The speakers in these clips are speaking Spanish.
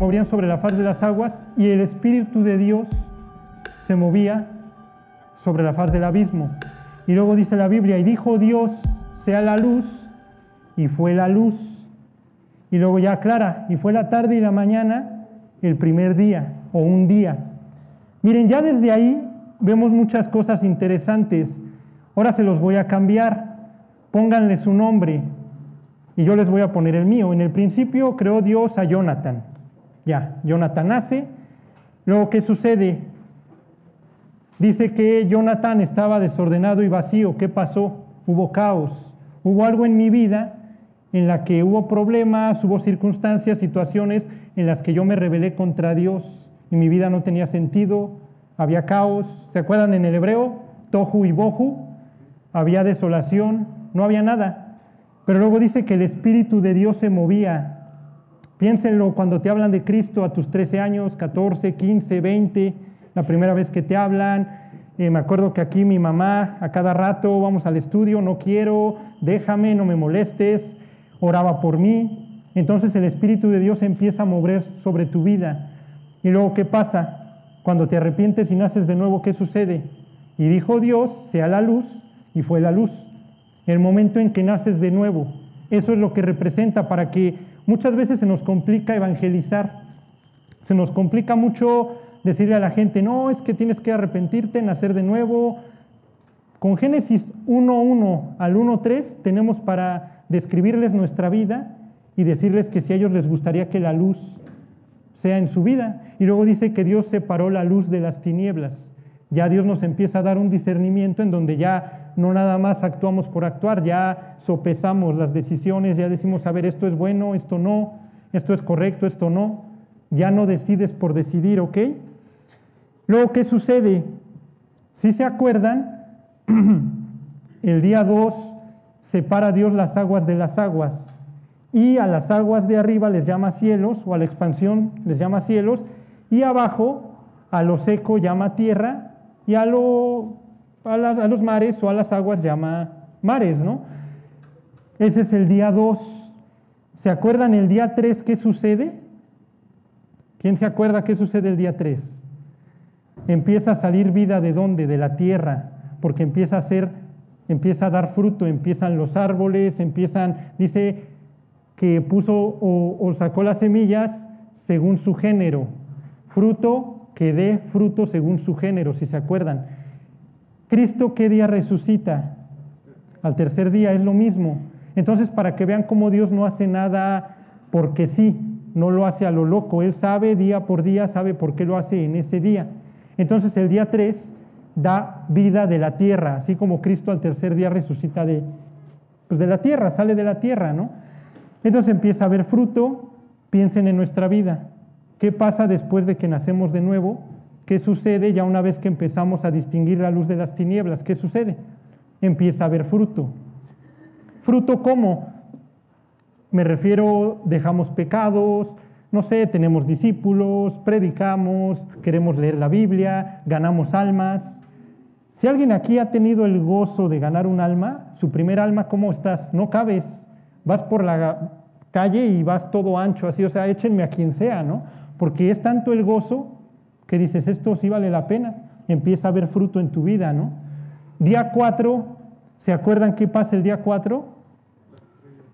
movían sobre la faz de las aguas y el Espíritu de Dios se movía sobre la faz del abismo. Y luego dice la Biblia, y dijo Dios, sea la luz, y fue la luz. Y luego ya aclara, y fue la tarde y la mañana el primer día o un día. Miren, ya desde ahí vemos muchas cosas interesantes. Ahora se los voy a cambiar. Pónganle su nombre y yo les voy a poner el mío. En el principio creó Dios a Jonathan. Ya, Jonathan nace. Luego, ¿qué sucede? Dice que Jonathan estaba desordenado y vacío. ¿Qué pasó? Hubo caos. Hubo algo en mi vida en la que hubo problemas, hubo circunstancias, situaciones en las que yo me rebelé contra Dios y mi vida no tenía sentido, había caos. ¿Se acuerdan en el hebreo? Tohu y Bohu. Había desolación, no había nada. Pero luego dice que el Espíritu de Dios se movía Piénsenlo cuando te hablan de Cristo a tus 13 años, 14, 15, 20, la primera vez que te hablan. Eh, me acuerdo que aquí mi mamá a cada rato vamos al estudio, no quiero, déjame, no me molestes, oraba por mí. Entonces el Espíritu de Dios empieza a mover sobre tu vida. Y luego, ¿qué pasa? Cuando te arrepientes y naces de nuevo, ¿qué sucede? Y dijo Dios, sea la luz, y fue la luz. El momento en que naces de nuevo. Eso es lo que representa para que Muchas veces se nos complica evangelizar, se nos complica mucho decirle a la gente, no, es que tienes que arrepentirte, nacer de nuevo. Con Génesis 1.1 al 1.3 tenemos para describirles nuestra vida y decirles que si a ellos les gustaría que la luz sea en su vida. Y luego dice que Dios separó la luz de las tinieblas. Ya Dios nos empieza a dar un discernimiento en donde ya no nada más actuamos por actuar, ya sopesamos las decisiones, ya decimos, a ver, esto es bueno, esto no, esto es correcto, esto no, ya no decides por decidir, ¿ok? Luego, ¿qué sucede? Si se acuerdan, el día 2 separa Dios las aguas de las aguas y a las aguas de arriba les llama cielos o a la expansión les llama cielos y abajo a lo seco llama tierra y a a, los mares o a las aguas llama mares, ¿no? Ese es el día 2. ¿Se acuerdan el día 3 qué sucede? ¿Quién se acuerda qué sucede el día 3? Empieza a salir vida de dónde? De la tierra, porque empieza a ser, empieza a dar fruto, empiezan los árboles, empiezan, dice que puso o sacó las semillas según su género, fruto que dé fruto según su género, si se acuerdan. Cristo, ¿qué día resucita? Al tercer día es lo mismo. Entonces, para que vean cómo Dios no hace nada porque sí, no lo hace a lo loco. Él sabe día por día, sabe por qué lo hace en ese día. Entonces, el día 3 da vida de la tierra, así como Cristo al tercer día resucita de, pues de la tierra, sale de la tierra, ¿no? Entonces empieza a haber fruto, piensen en nuestra vida. ¿Qué pasa después de que nacemos de nuevo? ¿Qué sucede ya una vez que empezamos a distinguir la luz de las tinieblas? ¿Qué sucede? Empieza a haber fruto. ¿Fruto cómo? Me refiero, dejamos pecados, no sé, tenemos discípulos, predicamos, queremos leer la Biblia, ganamos almas. Si alguien aquí ha tenido el gozo de ganar un alma, su primer alma, ¿cómo estás? No cabes. Vas por la calle y vas todo ancho, así, o sea, échenme a quien sea, ¿no? Porque es tanto el gozo que dices, esto sí vale la pena, empieza a haber fruto en tu vida, ¿no? Día 4, ¿se acuerdan qué pasa el día 4?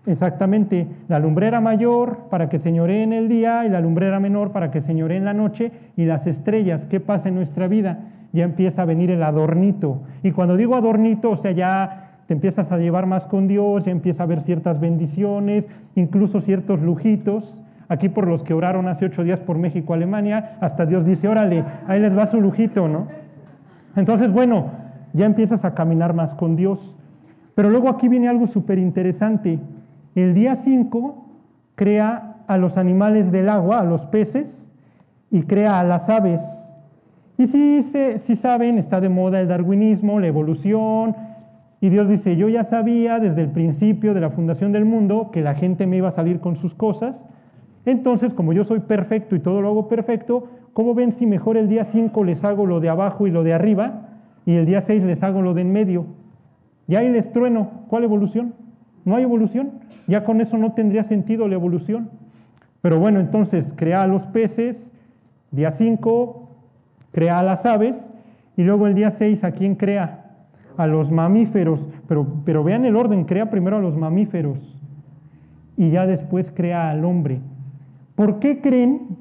Exactamente, la lumbrera mayor para que señoree en el día y la lumbrera menor para que señoree en la noche y las estrellas, ¿qué pasa en nuestra vida? Ya empieza a venir el adornito. Y cuando digo adornito, o sea, ya te empiezas a llevar más con Dios, ya empieza a haber ciertas bendiciones, incluso ciertos lujitos, Aquí por los que oraron hace ocho días por México, Alemania, hasta Dios dice, órale, ahí les va su lujito, ¿no? Entonces, bueno, ya empiezas a caminar más con Dios. Pero luego aquí viene algo súper interesante. El día 5 crea a los animales del agua, a los peces, y crea a las aves. Y si, si saben, está de moda el darwinismo, la evolución, y Dios dice, yo ya sabía desde el principio de la fundación del mundo que la gente me iba a salir con sus cosas, entonces, como yo soy perfecto y todo lo hago perfecto, ¿cómo ven si mejor el día 5 les hago lo de abajo y lo de arriba y el día 6 les hago lo de en medio? Y ahí les trueno. ¿Cuál evolución? No hay evolución. Ya con eso no tendría sentido la evolución. Pero bueno, entonces crea a los peces, día 5 crea a las aves y luego el día 6 a quién crea? A los mamíferos, pero, pero vean el orden, crea primero a los mamíferos y ya después crea al hombre. ¿Por qué creen?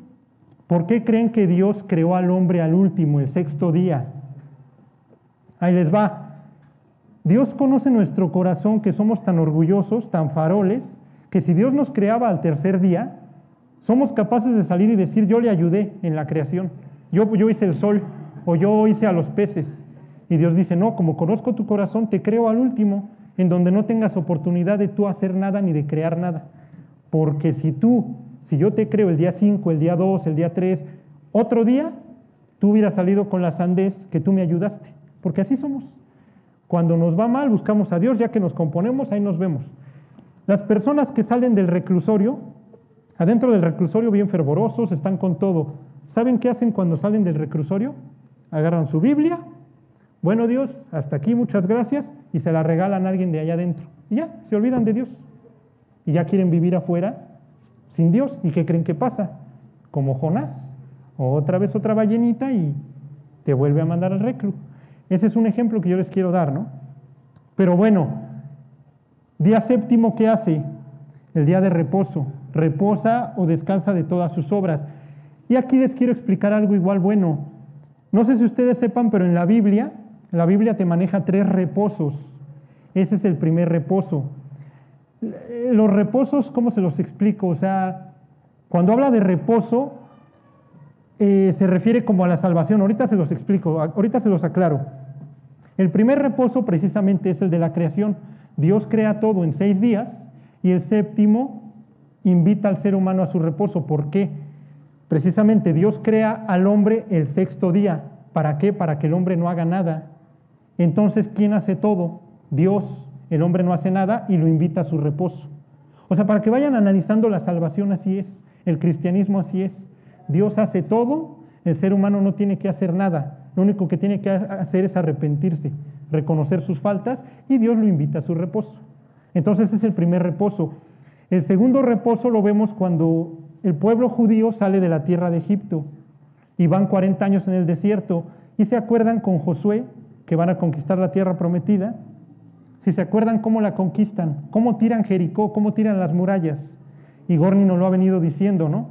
¿Por qué creen que Dios creó al hombre al último, el sexto día? Ahí les va. Dios conoce nuestro corazón que somos tan orgullosos, tan faroles, que si Dios nos creaba al tercer día, somos capaces de salir y decir, yo le ayudé en la creación, yo, yo hice el sol o yo hice a los peces. Y Dios dice, no, como conozco tu corazón, te creo al último, en donde no tengas oportunidad de tú hacer nada ni de crear nada. Porque si tú, si yo te creo el día 5, el día 2, el día 3, otro día, tú hubieras salido con la sandez que tú me ayudaste. Porque así somos. Cuando nos va mal, buscamos a Dios, ya que nos componemos, ahí nos vemos. Las personas que salen del reclusorio, adentro del reclusorio bien fervorosos, están con todo. ¿Saben qué hacen cuando salen del reclusorio? Agarran su Biblia, bueno Dios, hasta aquí, muchas gracias, y se la regalan a alguien de allá adentro. Y ya, se olvidan de Dios. Y ya quieren vivir afuera sin Dios. ¿Y qué creen que pasa? Como Jonás. Otra vez otra ballenita y te vuelve a mandar al reclu. Ese es un ejemplo que yo les quiero dar, ¿no? Pero bueno, día séptimo, ¿qué hace? El día de reposo. Reposa o descansa de todas sus obras. Y aquí les quiero explicar algo igual bueno. No sé si ustedes sepan, pero en la Biblia, la Biblia te maneja tres reposos. Ese es el primer reposo. Los reposos, ¿cómo se los explico? O sea, cuando habla de reposo, eh, se refiere como a la salvación. Ahorita se los explico, ahorita se los aclaro. El primer reposo precisamente es el de la creación. Dios crea todo en seis días y el séptimo invita al ser humano a su reposo. ¿Por qué? Precisamente Dios crea al hombre el sexto día. ¿Para qué? Para que el hombre no haga nada. Entonces, ¿quién hace todo? Dios. El hombre no hace nada y lo invita a su reposo. O sea, para que vayan analizando la salvación así es, el cristianismo así es. Dios hace todo, el ser humano no tiene que hacer nada. Lo único que tiene que hacer es arrepentirse, reconocer sus faltas y Dios lo invita a su reposo. Entonces ese es el primer reposo. El segundo reposo lo vemos cuando el pueblo judío sale de la tierra de Egipto y van 40 años en el desierto y se acuerdan con Josué que van a conquistar la tierra prometida. Si se acuerdan cómo la conquistan, cómo tiran Jericó, cómo tiran las murallas. Y Gorni nos lo ha venido diciendo, ¿no?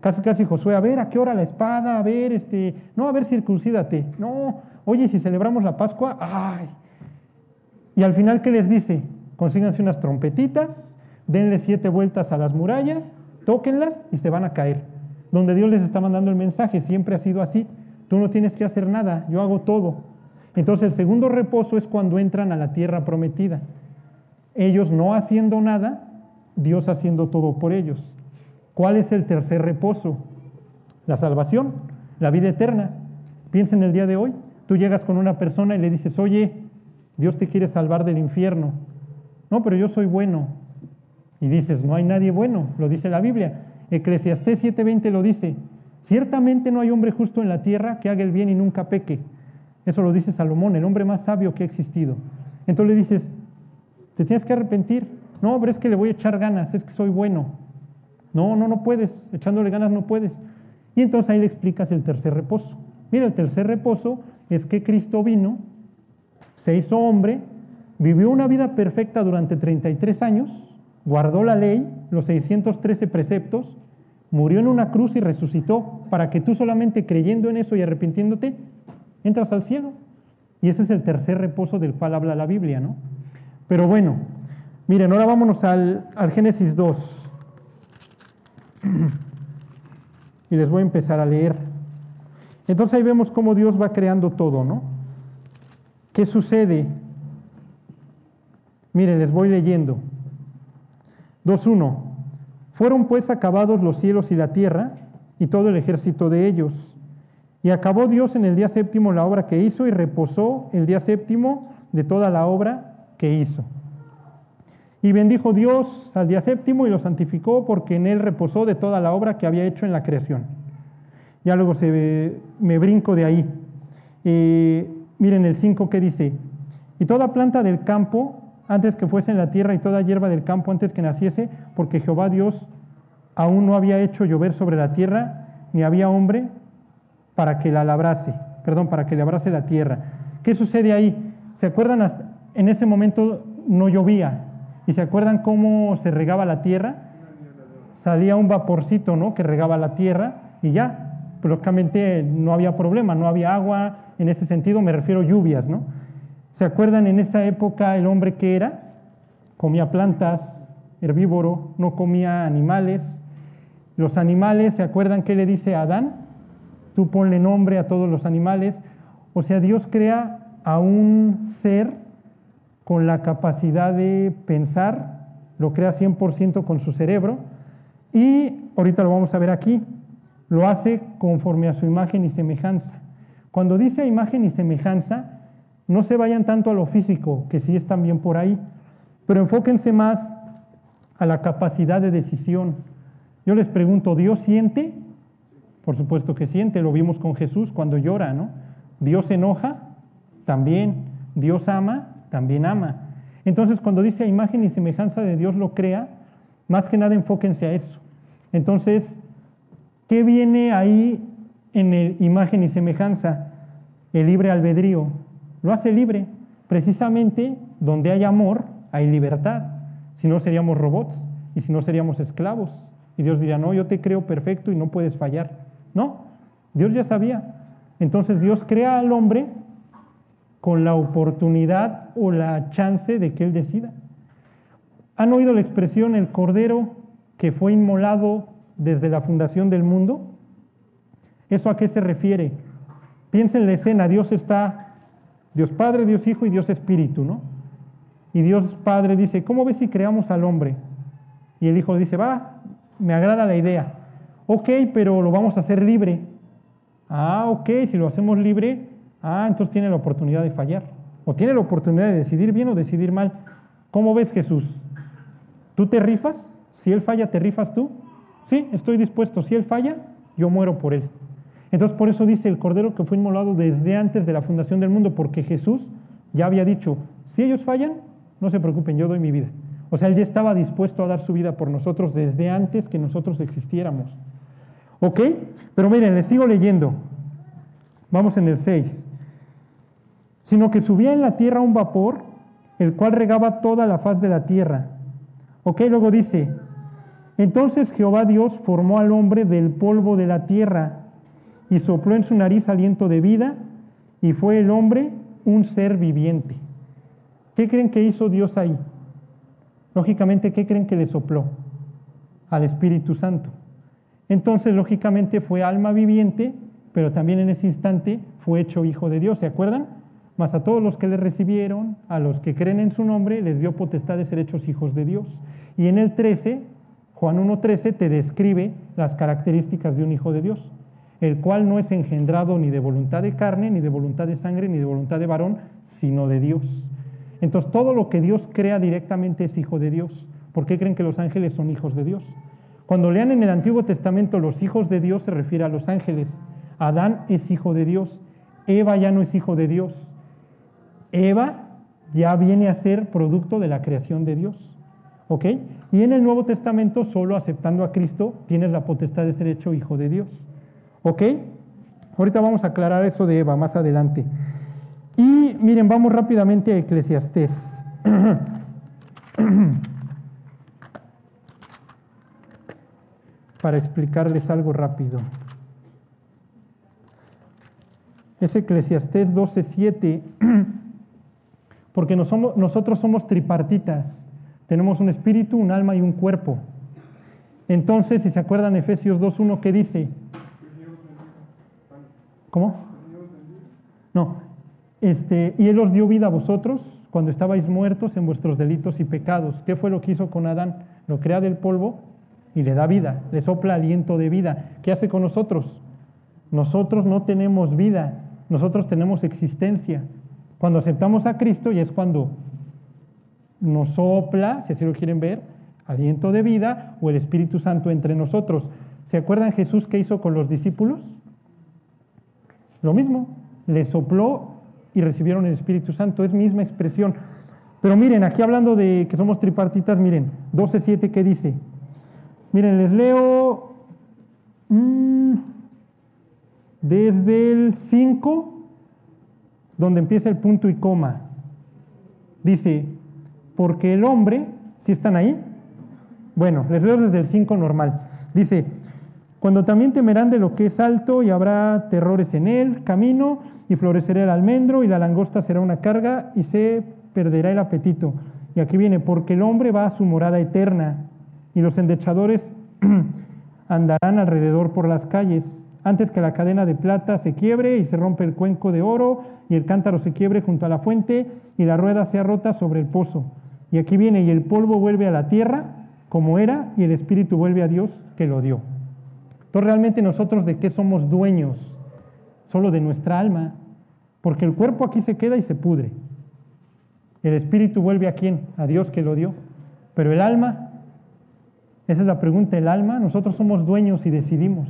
Casi, casi Josué, a ver, ¿a qué hora la espada? A ver, este, no, a ver, circuncídate. No, oye, si celebramos la Pascua, ay. Y al final, ¿qué les dice? Consíganse unas trompetitas, denle siete vueltas a las murallas, tóquenlas y se van a caer. Donde Dios les está mandando el mensaje, siempre ha sido así. Tú no tienes que hacer nada, yo hago todo. Entonces el segundo reposo es cuando entran a la tierra prometida. Ellos no haciendo nada, Dios haciendo todo por ellos. ¿Cuál es el tercer reposo? La salvación, la vida eterna. Piensa en el día de hoy. Tú llegas con una persona y le dices, oye, Dios te quiere salvar del infierno. No, pero yo soy bueno. Y dices, no hay nadie bueno, lo dice la Biblia. Eclesiastés 7:20 lo dice. Ciertamente no hay hombre justo en la tierra que haga el bien y nunca peque. Eso lo dice Salomón, el hombre más sabio que ha existido. Entonces le dices, te tienes que arrepentir. No, pero es que le voy a echar ganas, es que soy bueno. No, no, no puedes, echándole ganas no puedes. Y entonces ahí le explicas el tercer reposo. Mira, el tercer reposo es que Cristo vino, se hizo hombre, vivió una vida perfecta durante 33 años, guardó la ley, los 613 preceptos, murió en una cruz y resucitó para que tú solamente creyendo en eso y arrepintiéndote, entras al cielo. Y ese es el tercer reposo del cual habla la Biblia, ¿no? Pero bueno, miren, ahora vámonos al, al Génesis 2. Y les voy a empezar a leer. Entonces ahí vemos cómo Dios va creando todo, ¿no? ¿Qué sucede? Miren, les voy leyendo. 2.1. Fueron pues acabados los cielos y la tierra y todo el ejército de ellos. Y acabó Dios en el día séptimo la obra que hizo y reposó el día séptimo de toda la obra que hizo. Y bendijo Dios al día séptimo y lo santificó porque en él reposó de toda la obra que había hecho en la creación. Ya luego se, me brinco de ahí. Eh, miren el 5 que dice, y toda planta del campo antes que fuese en la tierra y toda hierba del campo antes que naciese, porque Jehová Dios aún no había hecho llover sobre la tierra, ni había hombre para que la labrase, perdón, para que labrase la tierra. ¿Qué sucede ahí? ¿Se acuerdan? en ese momento no llovía. ¿Y se acuerdan cómo se regaba la tierra? Salía un vaporcito, ¿no? Que regaba la tierra y ya. Pues, lógicamente no había problema, no había agua. En ese sentido me refiero a lluvias, ¿no? ¿Se acuerdan en esa época el hombre que era? Comía plantas, herbívoro, no comía animales. Los animales, ¿se acuerdan qué le dice a Adán? Tú ponle nombre a todos los animales. O sea, Dios crea a un ser con la capacidad de pensar, lo crea 100% con su cerebro y ahorita lo vamos a ver aquí, lo hace conforme a su imagen y semejanza. Cuando dice imagen y semejanza, no se vayan tanto a lo físico, que sí es también por ahí, pero enfóquense más a la capacidad de decisión. Yo les pregunto, ¿Dios siente? Por supuesto que siente, lo vimos con Jesús cuando llora, ¿no? ¿Dios enoja? También. ¿Dios ama? También ama. Entonces, cuando dice a imagen y semejanza de Dios lo crea, más que nada enfóquense a eso. Entonces, ¿qué viene ahí en el imagen y semejanza? El libre albedrío lo hace libre. Precisamente donde hay amor, hay libertad. Si no, seríamos robots y si no, seríamos esclavos. Y Dios diría, no, yo te creo perfecto y no puedes fallar. No, Dios ya sabía. Entonces Dios crea al hombre con la oportunidad o la chance de que él decida. ¿Han oído la expresión el cordero que fue inmolado desde la fundación del mundo? ¿Eso a qué se refiere? Piensen en la escena, Dios está Dios Padre, Dios Hijo y Dios Espíritu, ¿no? Y Dios Padre dice, ¿cómo ves si creamos al hombre? Y el Hijo dice, va, me agrada la idea. Ok, pero lo vamos a hacer libre. Ah, ok, si lo hacemos libre, ah, entonces tiene la oportunidad de fallar. O tiene la oportunidad de decidir bien o decidir mal. ¿Cómo ves Jesús? ¿Tú te rifas? Si Él falla, ¿te rifas tú? Sí, estoy dispuesto. Si Él falla, yo muero por Él. Entonces por eso dice el Cordero que fue inmolado desde antes de la fundación del mundo, porque Jesús ya había dicho, si ellos fallan, no se preocupen, yo doy mi vida. O sea, Él ya estaba dispuesto a dar su vida por nosotros desde antes que nosotros existiéramos. ¿Ok? Pero miren, les sigo leyendo. Vamos en el 6. Sino que subía en la tierra un vapor, el cual regaba toda la faz de la tierra. ¿Ok? Luego dice, entonces Jehová Dios formó al hombre del polvo de la tierra y sopló en su nariz aliento de vida y fue el hombre un ser viviente. ¿Qué creen que hizo Dios ahí? Lógicamente, ¿qué creen que le sopló? Al Espíritu Santo. Entonces, lógicamente, fue alma viviente, pero también en ese instante fue hecho hijo de Dios, ¿se acuerdan? Mas a todos los que le recibieron, a los que creen en su nombre, les dio potestad de ser hechos hijos de Dios. Y en el 13, Juan 1.13, te describe las características de un hijo de Dios el cual no es engendrado ni de voluntad de carne, ni de voluntad de sangre, ni de voluntad de varón, sino de Dios. Entonces todo lo que Dios crea directamente es hijo de Dios. ¿Por qué creen que los ángeles son hijos de Dios? Cuando lean en el Antiguo Testamento los hijos de Dios se refiere a los ángeles. Adán es hijo de Dios. Eva ya no es hijo de Dios. Eva ya viene a ser producto de la creación de Dios. ¿Ok? Y en el Nuevo Testamento, solo aceptando a Cristo, tienes la potestad de ser hecho hijo de Dios. ¿Ok? Ahorita vamos a aclarar eso de Eva más adelante. Y miren, vamos rápidamente a Eclesiastés. Para explicarles algo rápido. Es Eclesiastés 12:7, porque nosotros somos tripartitas. Tenemos un espíritu, un alma y un cuerpo. Entonces, si se acuerdan Efesios 2.1, ¿qué dice? ¿Cómo? No. Este, y Él os dio vida a vosotros cuando estabais muertos en vuestros delitos y pecados. ¿Qué fue lo que hizo con Adán? Lo crea del polvo y le da vida, le sopla aliento de vida. ¿Qué hace con nosotros? Nosotros no tenemos vida, nosotros tenemos existencia. Cuando aceptamos a Cristo y es cuando nos sopla, si así lo quieren ver, aliento de vida o el Espíritu Santo entre nosotros. ¿Se acuerdan Jesús qué hizo con los discípulos? Lo mismo, le sopló y recibieron el Espíritu Santo, es misma expresión. Pero miren, aquí hablando de que somos tripartitas, miren, 12.7 que dice, Miren, les leo mm, desde el 5, donde empieza el punto y coma. Dice, porque el hombre, si están ahí? Bueno, les leo desde el 5 normal. Dice, cuando también temerán de lo que es alto y habrá terrores en él, camino, y florecerá el almendro, y la langosta será una carga, y se perderá el apetito. Y aquí viene, porque el hombre va a su morada eterna, y los endechadores andarán alrededor por las calles, antes que la cadena de plata se quiebre y se rompe el cuenco de oro, y el cántaro se quiebre junto a la fuente, y la rueda sea rota sobre el pozo. Y aquí viene, y el polvo vuelve a la tierra como era, y el espíritu vuelve a Dios que lo dio. Entonces realmente nosotros de qué somos dueños? Solo de nuestra alma, porque el cuerpo aquí se queda y se pudre. El espíritu vuelve a quién? A Dios que lo dio. Pero el alma, esa es la pregunta, el alma, nosotros somos dueños y decidimos.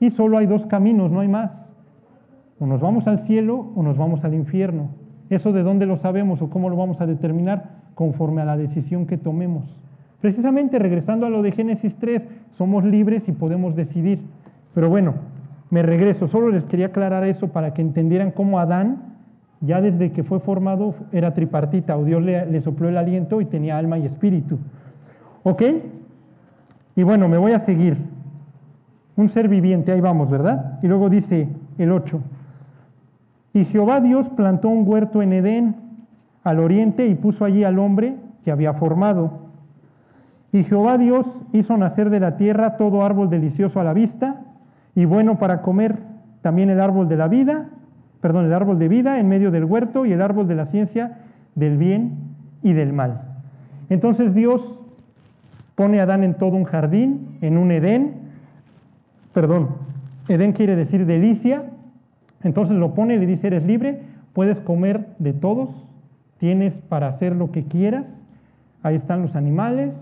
Y solo hay dos caminos, no hay más. O nos vamos al cielo o nos vamos al infierno. ¿Eso de dónde lo sabemos o cómo lo vamos a determinar? Conforme a la decisión que tomemos. Precisamente regresando a lo de Génesis 3, somos libres y podemos decidir. Pero bueno, me regreso, solo les quería aclarar eso para que entendieran cómo Adán, ya desde que fue formado, era tripartita, o Dios le, sopló el aliento y tenía alma y espíritu. ¿Ok? Y bueno, me voy a seguir. Un ser viviente, ahí vamos, ¿verdad? Y luego dice el 8. Y Jehová Dios plantó un huerto en Edén, al oriente, y puso allí al hombre que había formado. Y Jehová Dios hizo nacer de la tierra todo árbol delicioso a la vista y bueno para comer, también el árbol de la vida, perdón, el árbol de vida en medio del huerto y el árbol de la ciencia del bien y del mal. Entonces Dios pone a Adán en todo un jardín, en un Edén, perdón, Edén quiere decir delicia, entonces lo pone y le dice, eres libre, puedes comer de todos, tienes para hacer lo que quieras, ahí están los animales,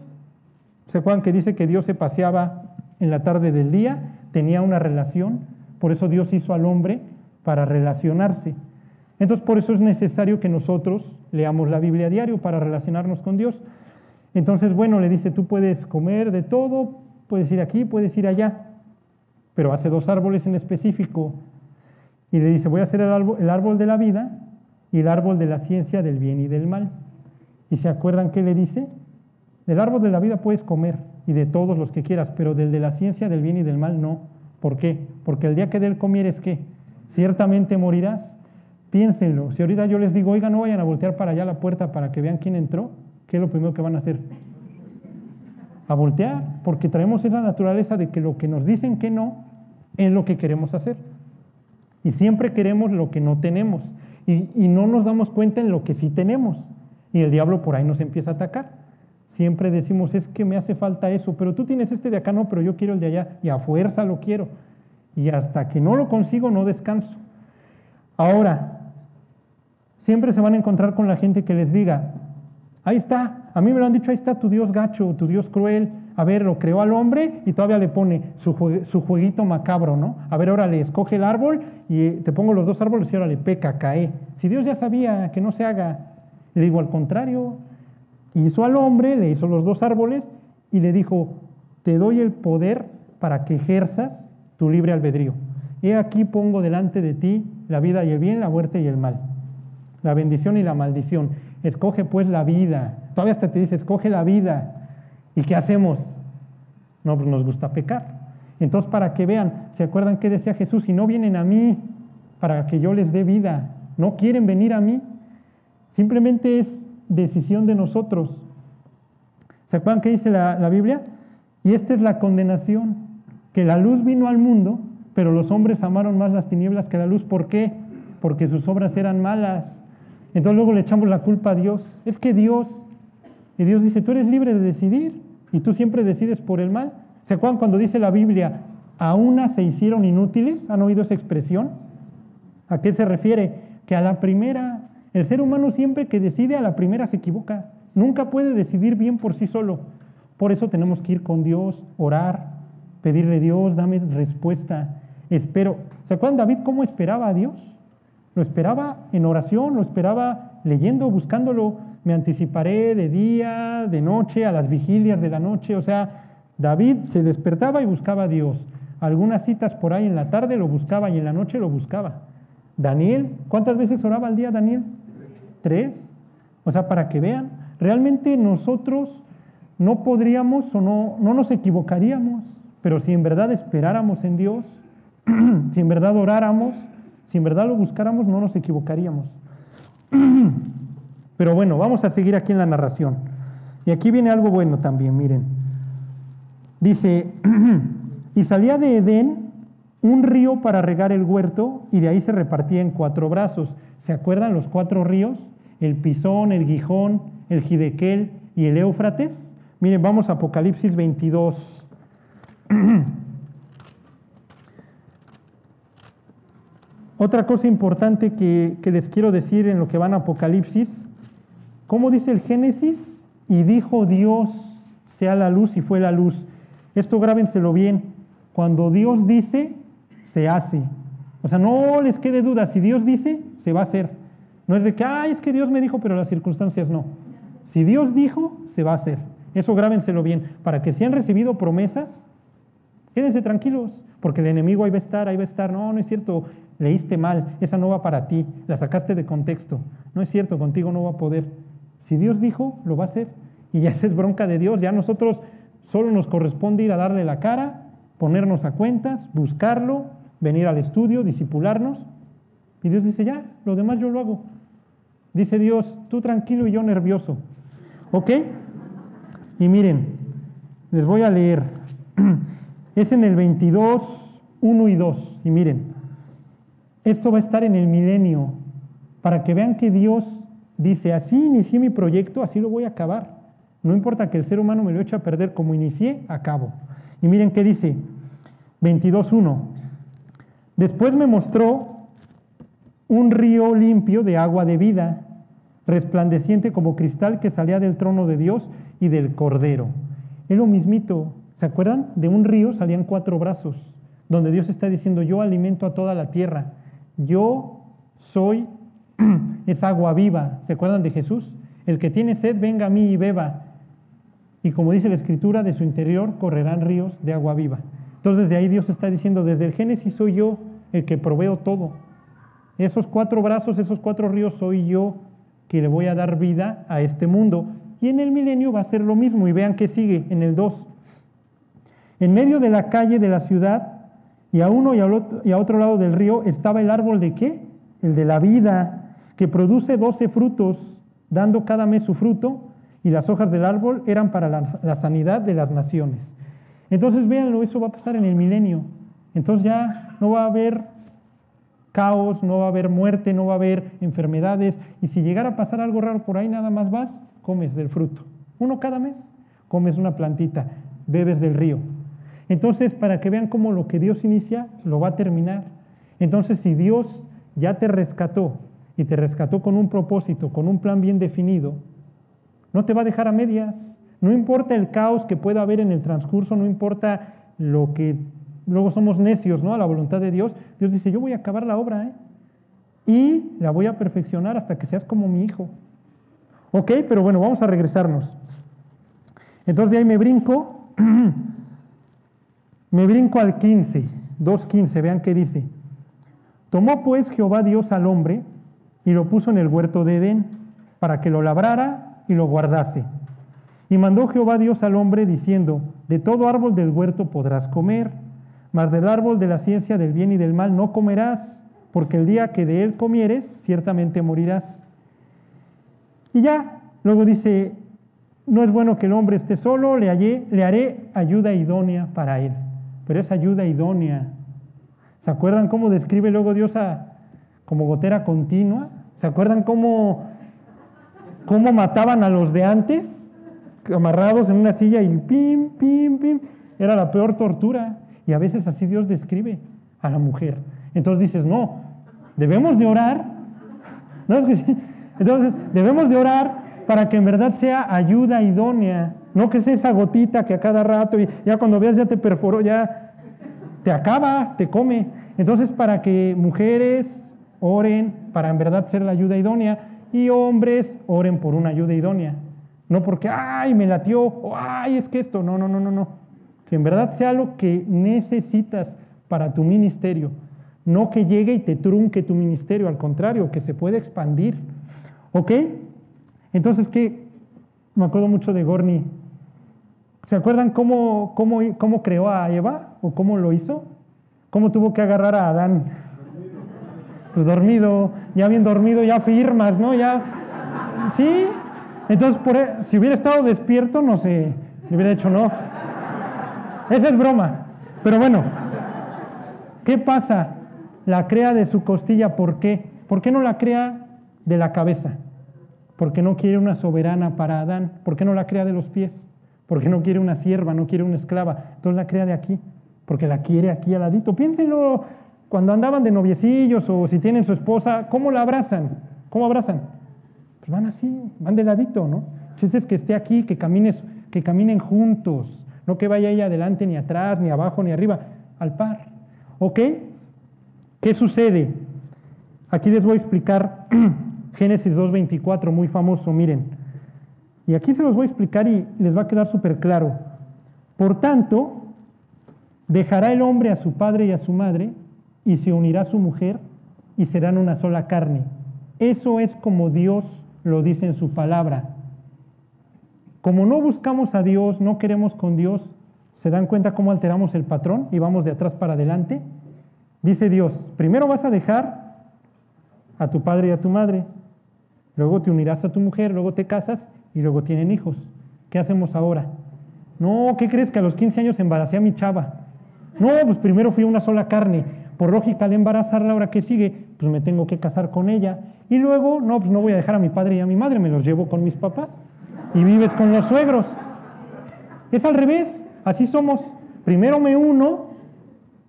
¿Se acuerdan que dice que Dios se paseaba en la tarde del día? Tenía una relación, por eso Dios hizo al hombre para relacionarse. Entonces por eso es necesario que nosotros leamos la Biblia a diario para relacionarnos con Dios. Entonces, bueno, le dice, tú puedes comer de todo, puedes ir aquí, puedes ir allá, pero hace dos árboles en específico. Y le dice, voy a hacer el árbol, el árbol de la vida y el árbol de la ciencia del bien y del mal. ¿Y se acuerdan qué le dice? Del árbol de la vida puedes comer y de todos los que quieras, pero del de la ciencia del bien y del mal no. ¿Por qué? Porque el día que de comieres, ¿qué? Ciertamente morirás. Piénsenlo. Si ahorita yo les digo, oiga, no vayan a voltear para allá la puerta para que vean quién entró, ¿qué es lo primero que van a hacer? A voltear, porque traemos esa naturaleza de que lo que nos dicen que no es lo que queremos hacer. Y siempre queremos lo que no tenemos. Y, y no nos damos cuenta en lo que sí tenemos. Y el diablo por ahí nos empieza a atacar. Siempre decimos, es que me hace falta eso, pero tú tienes este de acá, no, pero yo quiero el de allá, y a fuerza lo quiero. Y hasta que no lo consigo, no descanso. Ahora, siempre se van a encontrar con la gente que les diga, ahí está, a mí me lo han dicho, ahí está tu Dios gacho, tu Dios cruel, a ver, lo creó al hombre y todavía le pone su, jueguito macabro, ¿no? A ver, ahora le escoge el árbol y te pongo los dos árboles y ahora le peca, cae. Si Dios ya sabía que no se haga, le digo al contrario, Hizo al hombre, le hizo los dos árboles y le dijo, te doy el poder para que ejerzas tu libre albedrío. He aquí pongo delante de ti la vida y el bien, la muerte y el mal, la bendición y la maldición. Escoge pues la vida. Todavía hasta te dice, escoge la vida. ¿Y qué hacemos? No, pues nos gusta pecar. Entonces, para que vean, ¿se acuerdan qué decía Jesús? Si no vienen a mí para que yo les dé vida, no quieren venir a mí, simplemente es decisión de nosotros. ¿Se acuerdan qué dice la, la Biblia? Y esta es la condenación, que la luz vino al mundo, pero los hombres amaron más las tinieblas que la luz. ¿Por qué? Porque sus obras eran malas. Entonces luego le echamos la culpa a Dios. Es que Dios, y Dios dice, tú eres libre de decidir y tú siempre decides por el mal. ¿Se acuerdan cuando dice la Biblia, a una se hicieron inútiles? ¿Han oído esa expresión? ¿A qué se refiere? Que a la primera el ser humano siempre que decide a la primera se equivoca. Nunca puede decidir bien por sí solo. Por eso tenemos que ir con Dios, orar, pedirle a Dios, dame respuesta. Espero. ¿Se acuerdan David cómo esperaba a Dios? Lo esperaba en oración, lo esperaba leyendo, buscándolo. Me anticiparé de día, de noche, a las vigilias de la noche. O sea, David se despertaba y buscaba a Dios. Algunas citas por ahí en la tarde lo buscaba y en la noche lo buscaba. Daniel, ¿cuántas veces oraba al día Daniel? Tres. O sea, para que vean, realmente nosotros no podríamos o no, no nos equivocaríamos, pero si en verdad esperáramos en Dios, si en verdad oráramos, si en verdad lo buscáramos, no nos equivocaríamos. Pero bueno, vamos a seguir aquí en la narración. Y aquí viene algo bueno también, miren. Dice, y salía de Edén un río para regar el huerto y de ahí se repartía en cuatro brazos. ¿Se acuerdan los cuatro ríos? El Pisón, el Gijón, el Gidequel y el Éufrates. Miren, vamos a Apocalipsis 22. Otra cosa importante que, que, les quiero decir en lo que van a Apocalipsis, ¿cómo dice el Génesis? Y dijo Dios, sea la luz y fue la luz. Esto grábenselo bien. Cuando Dios dice, se hace. O sea, no les quede duda, si Dios dice, se va a hacer. No es de que, ay, es que Dios me dijo, pero las circunstancias no. Si Dios dijo, se va a hacer. Eso grábenselo bien. Para que si han recibido promesas, quédense tranquilos, porque el enemigo ahí va a estar, ahí va a estar. No, no es cierto, leíste mal, esa no va para ti, la sacaste de contexto. No es cierto, contigo no va a poder. Si Dios dijo, lo va a hacer. Y ya es bronca de Dios. Ya nosotros solo nos corresponde ir a darle la cara, ponernos a cuentas, buscarlo, venir al estudio, disipularnos. Y Dios dice, ya, lo demás yo lo hago. Dice Dios, tú tranquilo y yo nervioso. ¿Ok? Y miren, les voy a leer. Es en el 22, 1 y 2. Y miren, esto va a estar en el milenio, para que vean que Dios dice, así inicié mi proyecto, así lo voy a acabar. No importa que el ser humano me lo eche a perder como inicié, acabo. Y miren qué dice, 22.1. Después me mostró un río limpio de agua de vida, resplandeciente como cristal que salía del trono de Dios y del Cordero. Es lo mismito, ¿se acuerdan? De un río salían cuatro brazos, donde Dios está diciendo, yo alimento a toda la tierra, yo soy es agua viva. ¿Se acuerdan de Jesús? El que tiene sed, venga a mí y beba. Y como dice la Escritura, de su interior correrán ríos de agua viva. Entonces desde ahí Dios está diciendo, desde el Génesis soy yo el que proveo todo. Esos cuatro brazos, esos cuatro ríos soy yo que le voy a dar vida a este mundo. Y en el milenio va a ser lo mismo. Y vean qué sigue en el 2. En medio de la calle de la ciudad y a uno y a, otro, y a otro lado del río estaba el árbol de qué? El de la vida que produce doce frutos, dando cada mes su fruto, y las hojas del árbol eran para la, sanidad de las naciones. Entonces, véanlo, eso va a pasar en el milenio. Entonces ya no va a haber caos, no va a haber muerte, no va a haber enfermedades. Y si llegara a pasar algo raro por ahí, nada más vas, comes del fruto. Uno cada mes, comes una plantita, bebes del río. Entonces, para que vean cómo lo que Dios inicia, lo va a terminar. Entonces, si Dios ya te rescató y te rescató con un propósito, con un plan bien definido, no te va a dejar a medias. No importa el caos que pueda haber en el transcurso, no importa lo que luego somos necios, ¿no? A la voluntad de Dios. Dios dice, yo voy a acabar la obra, ¿eh? Y la voy a perfeccionar hasta que seas como mi hijo. Ok, pero bueno, vamos a regresarnos. Entonces de ahí me brinco, me brinco al 15, 2.15, vean qué dice. Tomó pues Jehová Dios al hombre y lo puso en el huerto de Edén para que lo labrara y lo guardase. Y mandó Jehová Dios al hombre diciendo, de todo árbol del huerto podrás comer, mas del árbol de la ciencia del bien y del mal no comerás, porque el día que de él comieres, ciertamente morirás. Y ya, luego dice, no es bueno que el hombre esté solo, le, hallé, le haré ayuda idónea para él. Pero es ayuda idónea. ¿Se acuerdan cómo describe luego Dios a, como gotera continua. ¿Se acuerdan cómo, cómo mataban a los de antes? Amarrados en una silla y pim, pim, pim. Era la peor tortura. Y a veces así Dios describe a la mujer. Entonces dices, no, debemos de orar. Entonces, debemos de orar para que en verdad sea ayuda idónea. No que sea esa gotita que a cada rato, y ya cuando veas ya te perforó, ya te acaba, te come. Entonces, para que mujeres, oren para en verdad ser la ayuda idónea y hombres oren por una ayuda idónea. No porque, ay, me latió, o ay, es que esto, no, no, no, no, no. que en verdad sea lo que necesitas para tu ministerio. No que llegue y te trunque tu ministerio, al contrario, que se puede expandir. ¿Ok? Entonces, ¿qué? Me acuerdo mucho de Gorni. ¿Se acuerdan cómo, cómo, cómo creó a Eva o cómo lo hizo? ¿Cómo tuvo que agarrar a Adán? Pues dormido, ya bien dormido, ya firmas, ¿no? Ya, sí. Entonces, e, si hubiera estado despierto, no sé, le hubiera hecho no. Esa es broma. Pero bueno, ¿qué pasa? La crea de su costilla, ¿por qué? ¿Por qué no la crea de la cabeza? Porque no quiere una soberana para Adán. ¿Por qué no la crea de los pies? Porque no quiere una sierva, no quiere una esclava. Entonces la crea de aquí, porque la quiere aquí al ladito. Piénsenlo cuando andaban de noviecillos o si tienen su esposa, ¿cómo la abrazan? ¿Cómo abrazan? Pues van así, van de ladito, ¿no? Entonces que esté aquí, que, camines, que caminen juntos, no que vaya ella adelante ni atrás, ni abajo, ni arriba, al par. ¿Ok? ¿Qué sucede? Aquí les voy a explicar Génesis 2.24, muy famoso, miren. Y aquí se los voy a explicar y les va a quedar súper claro. Por tanto, dejará el hombre a su padre y a su madre y se unirá a su mujer y serán una sola carne. Eso es como Dios lo dice en su palabra. Como no buscamos a Dios, no queremos con Dios, ¿se dan cuenta cómo alteramos el patrón y vamos de atrás para adelante? Dice Dios, primero vas a dejar a tu padre y a tu madre, luego te unirás a tu mujer, luego te casas y luego tienen hijos. ¿Qué hacemos ahora? No, ¿qué crees que a los 15 años embaracé a mi chava? No, pues primero fui una sola carne. Por lógica, al embarazarla, ahora que sigue, pues me tengo que casar con ella. Y luego, no, pues no voy a dejar a mi padre y a mi madre, me los llevo con mis papás. Y vives con los suegros. Es al revés, así somos. Primero me uno,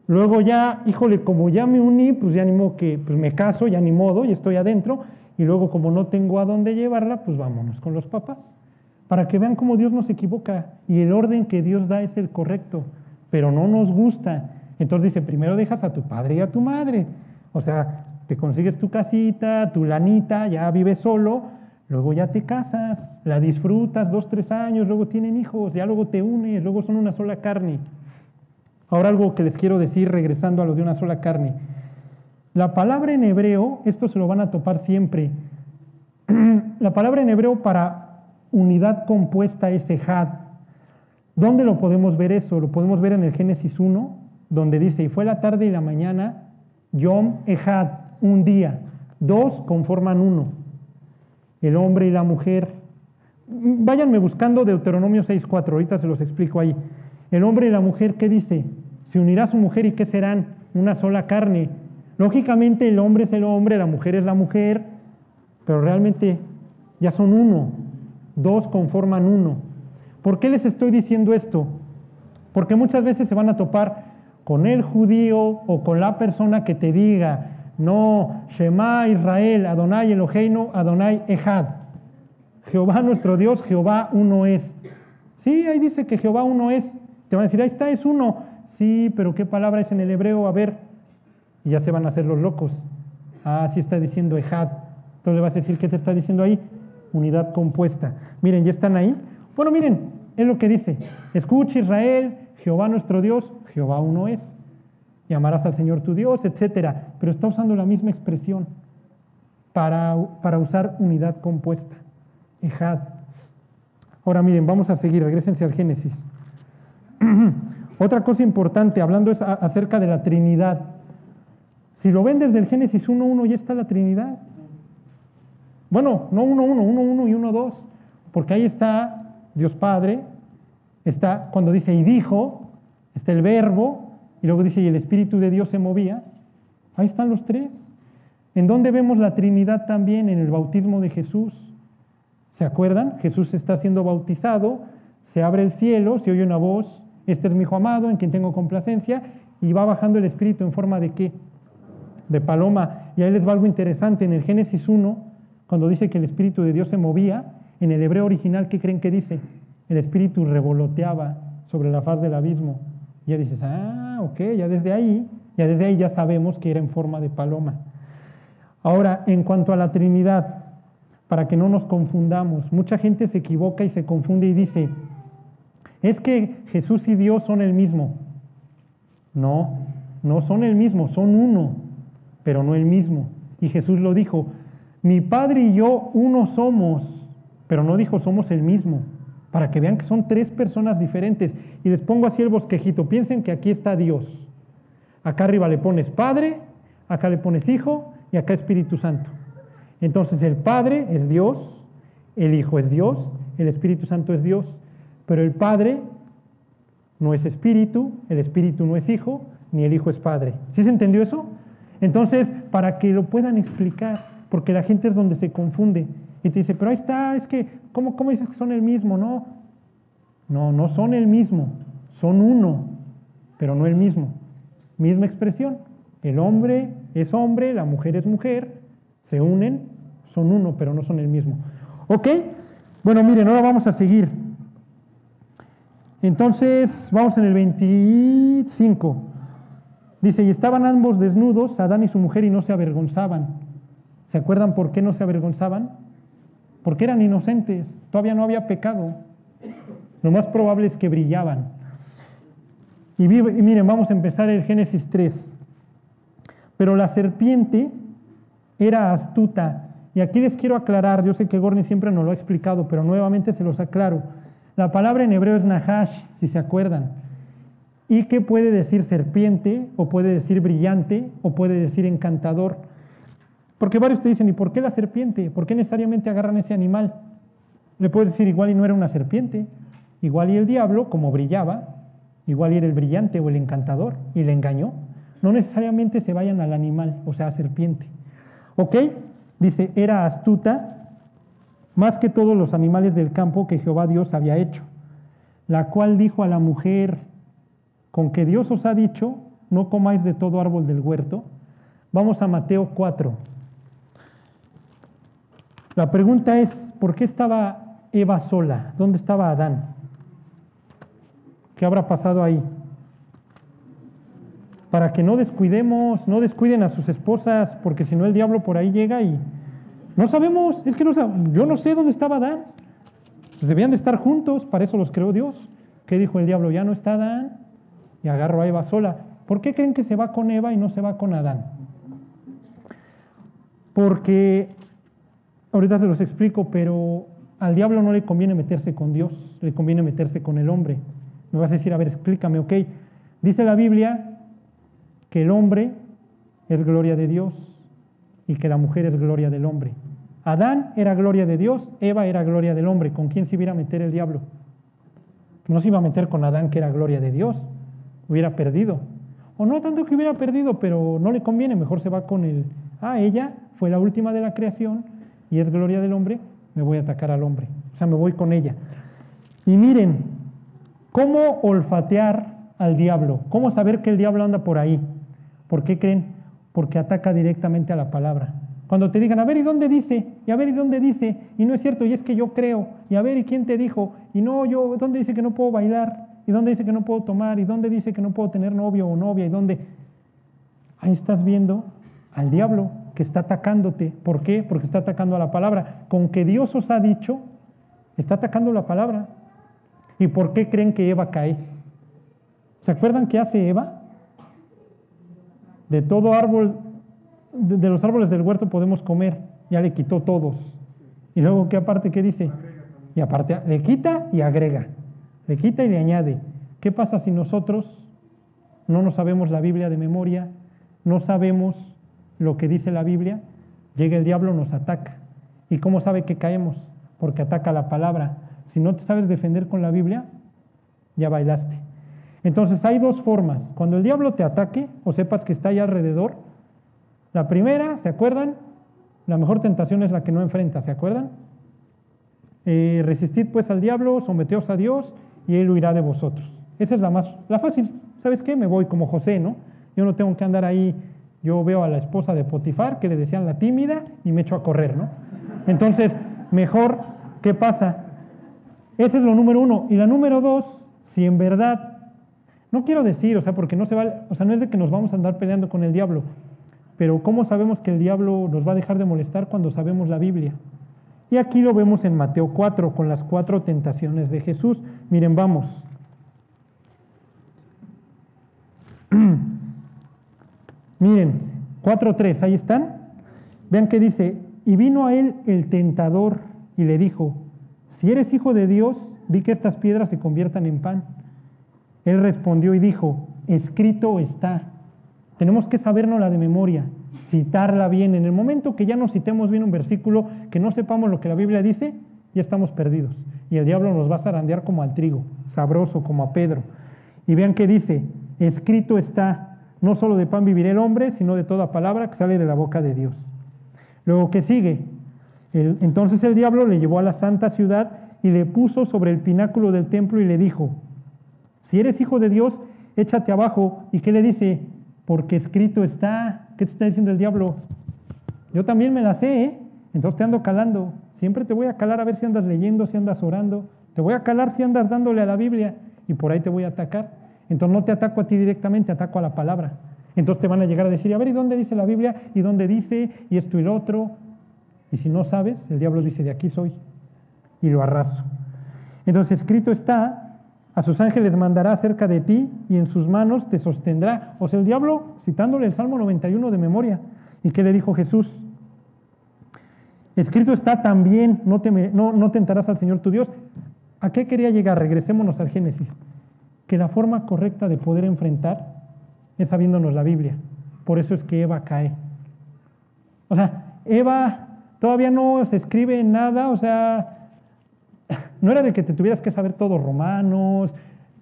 luego ya, híjole, como ya me uní, pues ya ni modo que pues me caso, ya ni modo, y estoy adentro. Y luego, como no tengo a dónde llevarla, pues vámonos con los papás. Para que vean cómo Dios nos equivoca y el orden que Dios da es el correcto, pero no nos gusta. Entonces dice, primero dejas a tu padre y a tu madre. O sea, te consigues tu casita, tu lanita, ya vives solo, luego ya te casas, la disfrutas dos, tres años, luego tienen hijos, ya luego te unes, luego son una sola carne. Ahora algo que les quiero decir regresando a lo de una sola carne. La palabra en hebreo, esto se lo van a topar siempre, la palabra en hebreo para unidad compuesta es ejad. ¿Dónde lo podemos ver eso? Lo podemos ver en el Génesis 1, donde dice, y fue la tarde y la mañana, Yom Ejad, un día. Dos conforman uno. El hombre y la mujer. Váyanme buscando Deuteronomio 6.4, ahorita se los explico ahí. El hombre y la mujer, ¿qué dice? Se unirá su mujer y ¿qué serán? Una sola carne. Lógicamente el hombre es el hombre, la mujer es la mujer, pero realmente ya son uno, dos conforman uno. ¿Por qué les estoy diciendo esto? Porque muchas veces se van a topar con el judío o con la persona que te diga, no, Shema Israel, Adonai Eloheinu, Adonai Ejad. Jehová nuestro Dios, Jehová uno es. Sí, ahí dice que Jehová uno es. Te van a decir, ahí está, es uno. Sí, pero ¿qué palabra es en el hebreo? A ver, y ya se van a hacer los locos. Ah, sí está diciendo Ejad. Entonces le vas a decir, ¿qué te está diciendo ahí? Unidad compuesta. Miren, ¿ya están ahí? Bueno, miren, es lo que dice. Escucha Israel, Jehová nuestro Dios, Jehová uno es. Llamarás al Señor tu Dios, etc. Pero está usando la misma expresión para, para usar unidad compuesta. Ejad. Ahora miren, vamos a seguir, regresense al Génesis. Otra cosa importante, hablando es acerca de la Trinidad. Si lo ven desde el Génesis 1.1 ya está la Trinidad. Bueno, no 1.1, 1.1 y 1.2, porque ahí está Dios Padre, está cuando dice y dijo, está el verbo, y luego dice y el Espíritu de Dios se movía. Ahí están los tres. ¿En dónde vemos la Trinidad también? En el bautismo de Jesús. ¿Se acuerdan? Jesús está siendo bautizado, se abre el cielo, se oye una voz, este es mi hijo amado en quien tengo complacencia, y va bajando el Espíritu en forma de qué? De paloma. Y ahí les va algo interesante. En el Génesis 1, cuando dice que el Espíritu de Dios se movía, en el hebreo original, ¿qué creen que dice? El Espíritu revoloteaba sobre la faz del abismo. Y ya dices, ah, ok, ya desde ahí, ya desde ahí ya sabemos que era en forma de paloma. Ahora, en cuanto a la Trinidad, para que no nos confundamos, mucha gente se equivoca y se confunde y dice, es que Jesús y Dios son el mismo. No, no son el mismo, son uno, pero no el mismo. Y Jesús lo dijo, mi Padre y yo uno somos, pero no dijo somos el mismo, para que vean que son tres personas diferentes. Y les pongo así el bosquejito, piensen que aquí está Dios. Acá arriba le pones Padre, acá le pones Hijo y acá Espíritu Santo. Entonces el Padre es Dios, el Hijo es Dios, el Espíritu Santo es Dios, pero el Padre no es Espíritu, el Espíritu no es Hijo, ni el Hijo es Padre. ¿Sí se entendió eso? Entonces, para que lo puedan explicar, porque la gente es donde se confunde y te dice, pero ahí está, es que, ¿cómo, cómo dices que son el mismo? No, no, no son el mismo, son uno, pero no el mismo. Misma expresión. El hombre es hombre, la mujer es mujer, se unen, son uno, pero no son el mismo. ¿Ok? Bueno, miren, ahora vamos a seguir. Entonces, vamos en el 25. Dice, y estaban ambos desnudos, Adán y su mujer, y no se avergonzaban. ¿Se acuerdan por qué no se avergonzaban? Porque eran inocentes, todavía no había pecado. Lo más probable es que brillaban. Y, miren, vamos a empezar el Génesis 3. Pero la serpiente era astuta. Y aquí les quiero aclarar, yo sé que Gorni siempre nos lo ha explicado, pero nuevamente se los aclaro. La palabra en hebreo es nahash, si se acuerdan. ¿Y qué puede decir serpiente? ¿O puede decir brillante? ¿O puede decir encantador? Porque varios te dicen, ¿y por qué la serpiente? ¿Por qué necesariamente agarran ese animal? Le puedes decir, igual y no era una serpiente. Igual y el diablo, como brillaba, igual y era el brillante o el encantador y le engañó. No necesariamente se vayan al animal, o sea, a serpiente. ¿Ok? Dice, era astuta más que todos los animales del campo que Jehová Dios había hecho, la cual dijo a la mujer, con que Dios os ha dicho, no comáis de todo árbol del huerto. Vamos a Mateo 4. La pregunta es, ¿por qué estaba Eva sola? ¿Dónde estaba Adán? ¿Qué habrá pasado ahí? Para que no descuidemos, no descuiden a sus esposas, porque si no el diablo por ahí llega y no sabemos, es que no yo no sé dónde estaba Adán. Pues debían de estar juntos, para eso los creó Dios. ¿Qué dijo el diablo? Ya no está Adán y agarro a Eva sola. ¿Por qué creen que se va con Eva y no se va con Adán? Porque, ahorita se los explico, pero al diablo no le conviene meterse con Dios, le conviene meterse con el hombre. Me vas a decir, a ver, explícame, ok. Dice la Biblia que el hombre es gloria de Dios y que la mujer es gloria del hombre. Adán era gloria de Dios, Eva era gloria del hombre. ¿Con quién se iba a meter el diablo? No se iba a meter con Adán, que era gloria de Dios. Hubiera perdido. O no tanto que hubiera perdido, pero no le conviene, mejor se va con el, ah, ella fue la última de la creación y es gloria del hombre, me voy a atacar al hombre. O sea, me voy con ella. Y miren, ¿Cómo olfatear al diablo? ¿Cómo saber que el diablo anda por ahí? ¿Por qué creen? Porque ataca directamente a la palabra. Cuando te digan, a ver, ¿y dónde dice? Y a ver, ¿y dónde dice? Y no es cierto, y es que yo creo. Y a ver, ¿y quién te dijo? Y no, yo, ¿dónde dice que no puedo bailar? ¿Y dónde dice que no puedo tomar? ¿Y dónde dice que no puedo tener novio o novia? ¿Y dónde? Ahí estás viendo al diablo que está atacándote. ¿Por qué? Porque está atacando a la palabra. Con que Dios os ha dicho, está atacando la palabra. ¿Y por qué creen que Eva cae? ¿Se acuerdan qué hace Eva? De todo árbol, de, los árboles del huerto podemos comer, ya le quitó todos. Y luego, ¿qué aparte qué dice? Y aparte, le quita y agrega, le quita y le añade. ¿Qué pasa si nosotros no nos sabemos la Biblia de memoria, no sabemos lo que dice la Biblia? Llega el diablo, nos ataca. ¿Y cómo sabe que caemos? Porque ataca la palabra. Si no te sabes defender con la Biblia, ya bailaste. Entonces hay dos formas. Cuando el diablo te ataque o sepas que está ahí alrededor, la primera, ¿se acuerdan? La mejor tentación es la que no enfrenta, ¿se acuerdan? Eh, resistid pues al diablo, someteos a Dios y él huirá de vosotros. Esa es la más, la fácil. ¿Sabes qué? Me voy como José, ¿no? Yo no tengo que andar ahí. Yo veo a la esposa de Potifar que le decían la tímida y me echo a correr, ¿no? Entonces, mejor, ¿qué pasa? Ese es lo número uno. Y la número dos, si en verdad, no quiero decir, o sea, porque no se va, o sea, no es de que nos vamos a andar peleando con el diablo, pero ¿cómo sabemos que el diablo nos va a dejar de molestar cuando sabemos la Biblia? Y aquí lo vemos en Mateo 4, con las cuatro tentaciones de Jesús. Miren, vamos. Miren, 4.3, ahí están. Vean que dice, y vino a él el tentador y le dijo, si eres hijo de Dios, di que estas piedras se conviertan en pan. Él respondió y dijo, escrito está. Tenemos que sabernos la de memoria citarla bien. En el momento que ya nos citemos bien un versículo, que no sepamos lo que la Biblia dice, ya estamos perdidos. Y el diablo nos va a zarandear como al trigo, sabroso como a Pedro. Y vean que dice, escrito está, no solo de pan vivirá el hombre, sino de toda palabra que sale de la boca de Dios. Luego que sigue, entonces el diablo le llevó a la santa ciudad y le puso sobre el pináculo del templo y le dijo, si eres hijo de Dios, échate abajo. ¿Y qué le dice? Porque escrito está. ¿Qué te está diciendo el diablo? Yo también me la sé, ¿eh? Entonces te ando calando. Siempre te voy a calar a ver si andas leyendo, si andas orando. Te voy a calar si andas dándole a la Biblia y por ahí te voy a atacar. Entonces no te ataco a ti directamente, ataco a la palabra. Entonces te van a llegar a decir, a ver, ¿y dónde dice la Biblia? ¿Y dónde dice? Y esto y lo otro. Y si no sabes, el diablo dice, de aquí soy. Y lo arraso. Entonces escrito está, a sus ángeles mandará cerca de ti y en sus manos te sostendrá. O sea, el diablo, citándole el Salmo 91 de memoria. ¿Y qué le dijo Jesús? Escrito está también, no, no, no tentarás al Señor tu Dios. ¿A qué quería llegar? Regresémonos al Génesis. Que la forma correcta de poder enfrentar es sabiéndonos la Biblia. Por eso es que Eva cae. O sea, Eva todavía no se escribe nada, o sea, no era de que te tuvieras que saber todos romanos,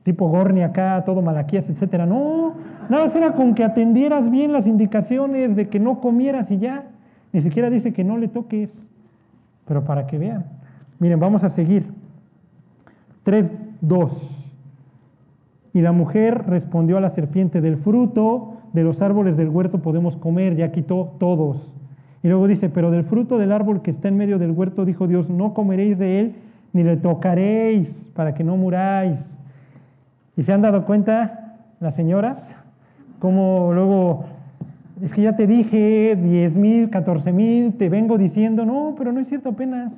tipo Gorni acá, todo Malaquías, etcétera. No, nada era con que atendieras bien las indicaciones de que no comieras y ya. Ni siquiera dice que no le toques. Pero para que vean. Miren, vamos a seguir. 3, 2. Y la mujer respondió a la serpiente, del fruto de los árboles del huerto podemos comer, ya quitó todos. Y luego dice, pero del fruto del árbol que está en medio del huerto, dijo Dios, no comeréis de él, ni le tocaréis, para que no muráis. ¿Y se han dado cuenta las señoras? Como luego, es que ya te dije, 10 mil, 14 mil, te vengo diciendo, no, pero no es cierto apenas.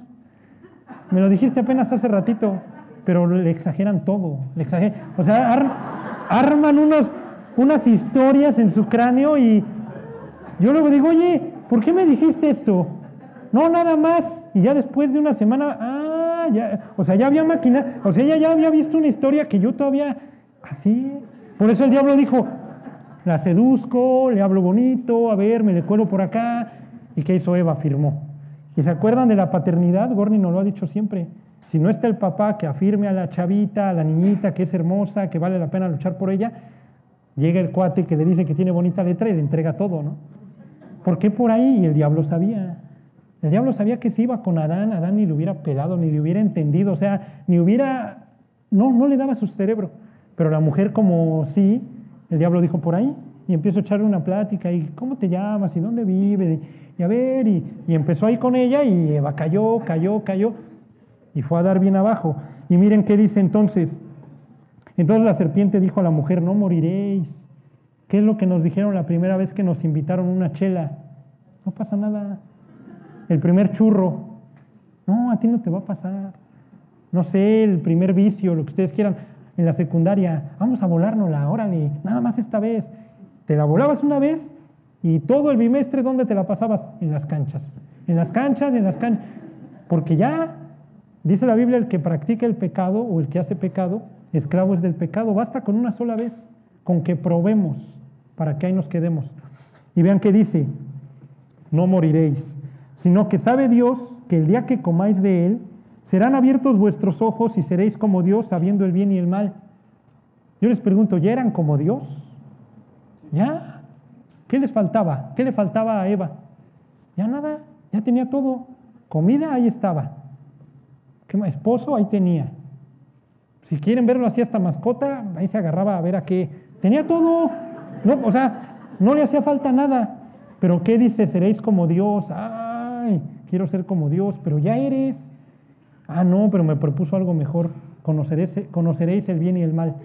Me lo dijiste apenas hace ratito pero le exageran todo. Le exageran. O sea, arman unos, unas historias en su cráneo y yo luego digo, oye, ¿por qué me dijiste esto? No, nada más. Y ya después de una semana, o sea, ya había máquina, o sea, ella ya había visto una historia que yo todavía, así. Por eso el diablo dijo, la seduzco, le hablo bonito, a ver, me le cuelo por acá. ¿Y qué hizo Eva? Firmó. ¿Y se acuerdan de la paternidad? Gorni nos lo ha dicho siempre. Si no está el papá que afirme a la chavita, a la niñita que es hermosa, que vale la pena luchar por ella, llega el cuate que le dice que tiene bonita letra y le entrega todo, ¿no? ¿Por qué por ahí? Y el diablo sabía. El diablo sabía que si iba con Adán, Adán ni le hubiera pelado, ni le hubiera entendido, o sea, ni hubiera, no, no le daba su cerebro. Pero la mujer como sí, el diablo dijo por ahí, y empiezo a echarle una plática, y ¿cómo te llamas? ¿Y dónde vives? Y, a ver, y, y empezó ahí con ella, y Eva cayó, cayó, cayó y fue a dar bien abajo. Y miren qué dice entonces. Entonces la serpiente dijo a la mujer, no moriréis. ¿Qué es lo que nos dijeron la primera vez que nos invitaron una chela? No pasa nada. El primer churro. No, a ti no te va a pasar. No sé, el primer vicio, lo que ustedes quieran. En la secundaria, vamos a volárnosla, órale, nada más esta vez. Te la volabas una vez y todo el bimestre, ¿dónde te la pasabas? En las canchas. En las canchas, en las canchas. Porque ya Dice la Biblia, el que practica el pecado o el que hace pecado, esclavo es del pecado. Basta con una sola vez, con que probemos para que ahí nos quedemos. Y vean que dice, no moriréis, sino que sabe Dios que el día que comáis de él, serán abiertos vuestros ojos y seréis como Dios, sabiendo el bien y el mal. Yo les pregunto, ¿ya eran como Dios? ¿Ya? ¿Qué les faltaba? ¿Qué le faltaba a Eva? Ya nada, ya tenía todo. Comida ahí estaba. ¿Qué esposo? Ahí tenía. Si quieren verlo así hasta mascota, ahí se agarraba a ver a qué. Tenía todo. No, o sea, no le hacía falta nada. Pero ¿qué dice? Seréis como Dios. Ay, quiero ser como Dios, pero ya eres. Ah, no, pero me propuso algo mejor. Conoceréis, conoceréis el bien y el mal.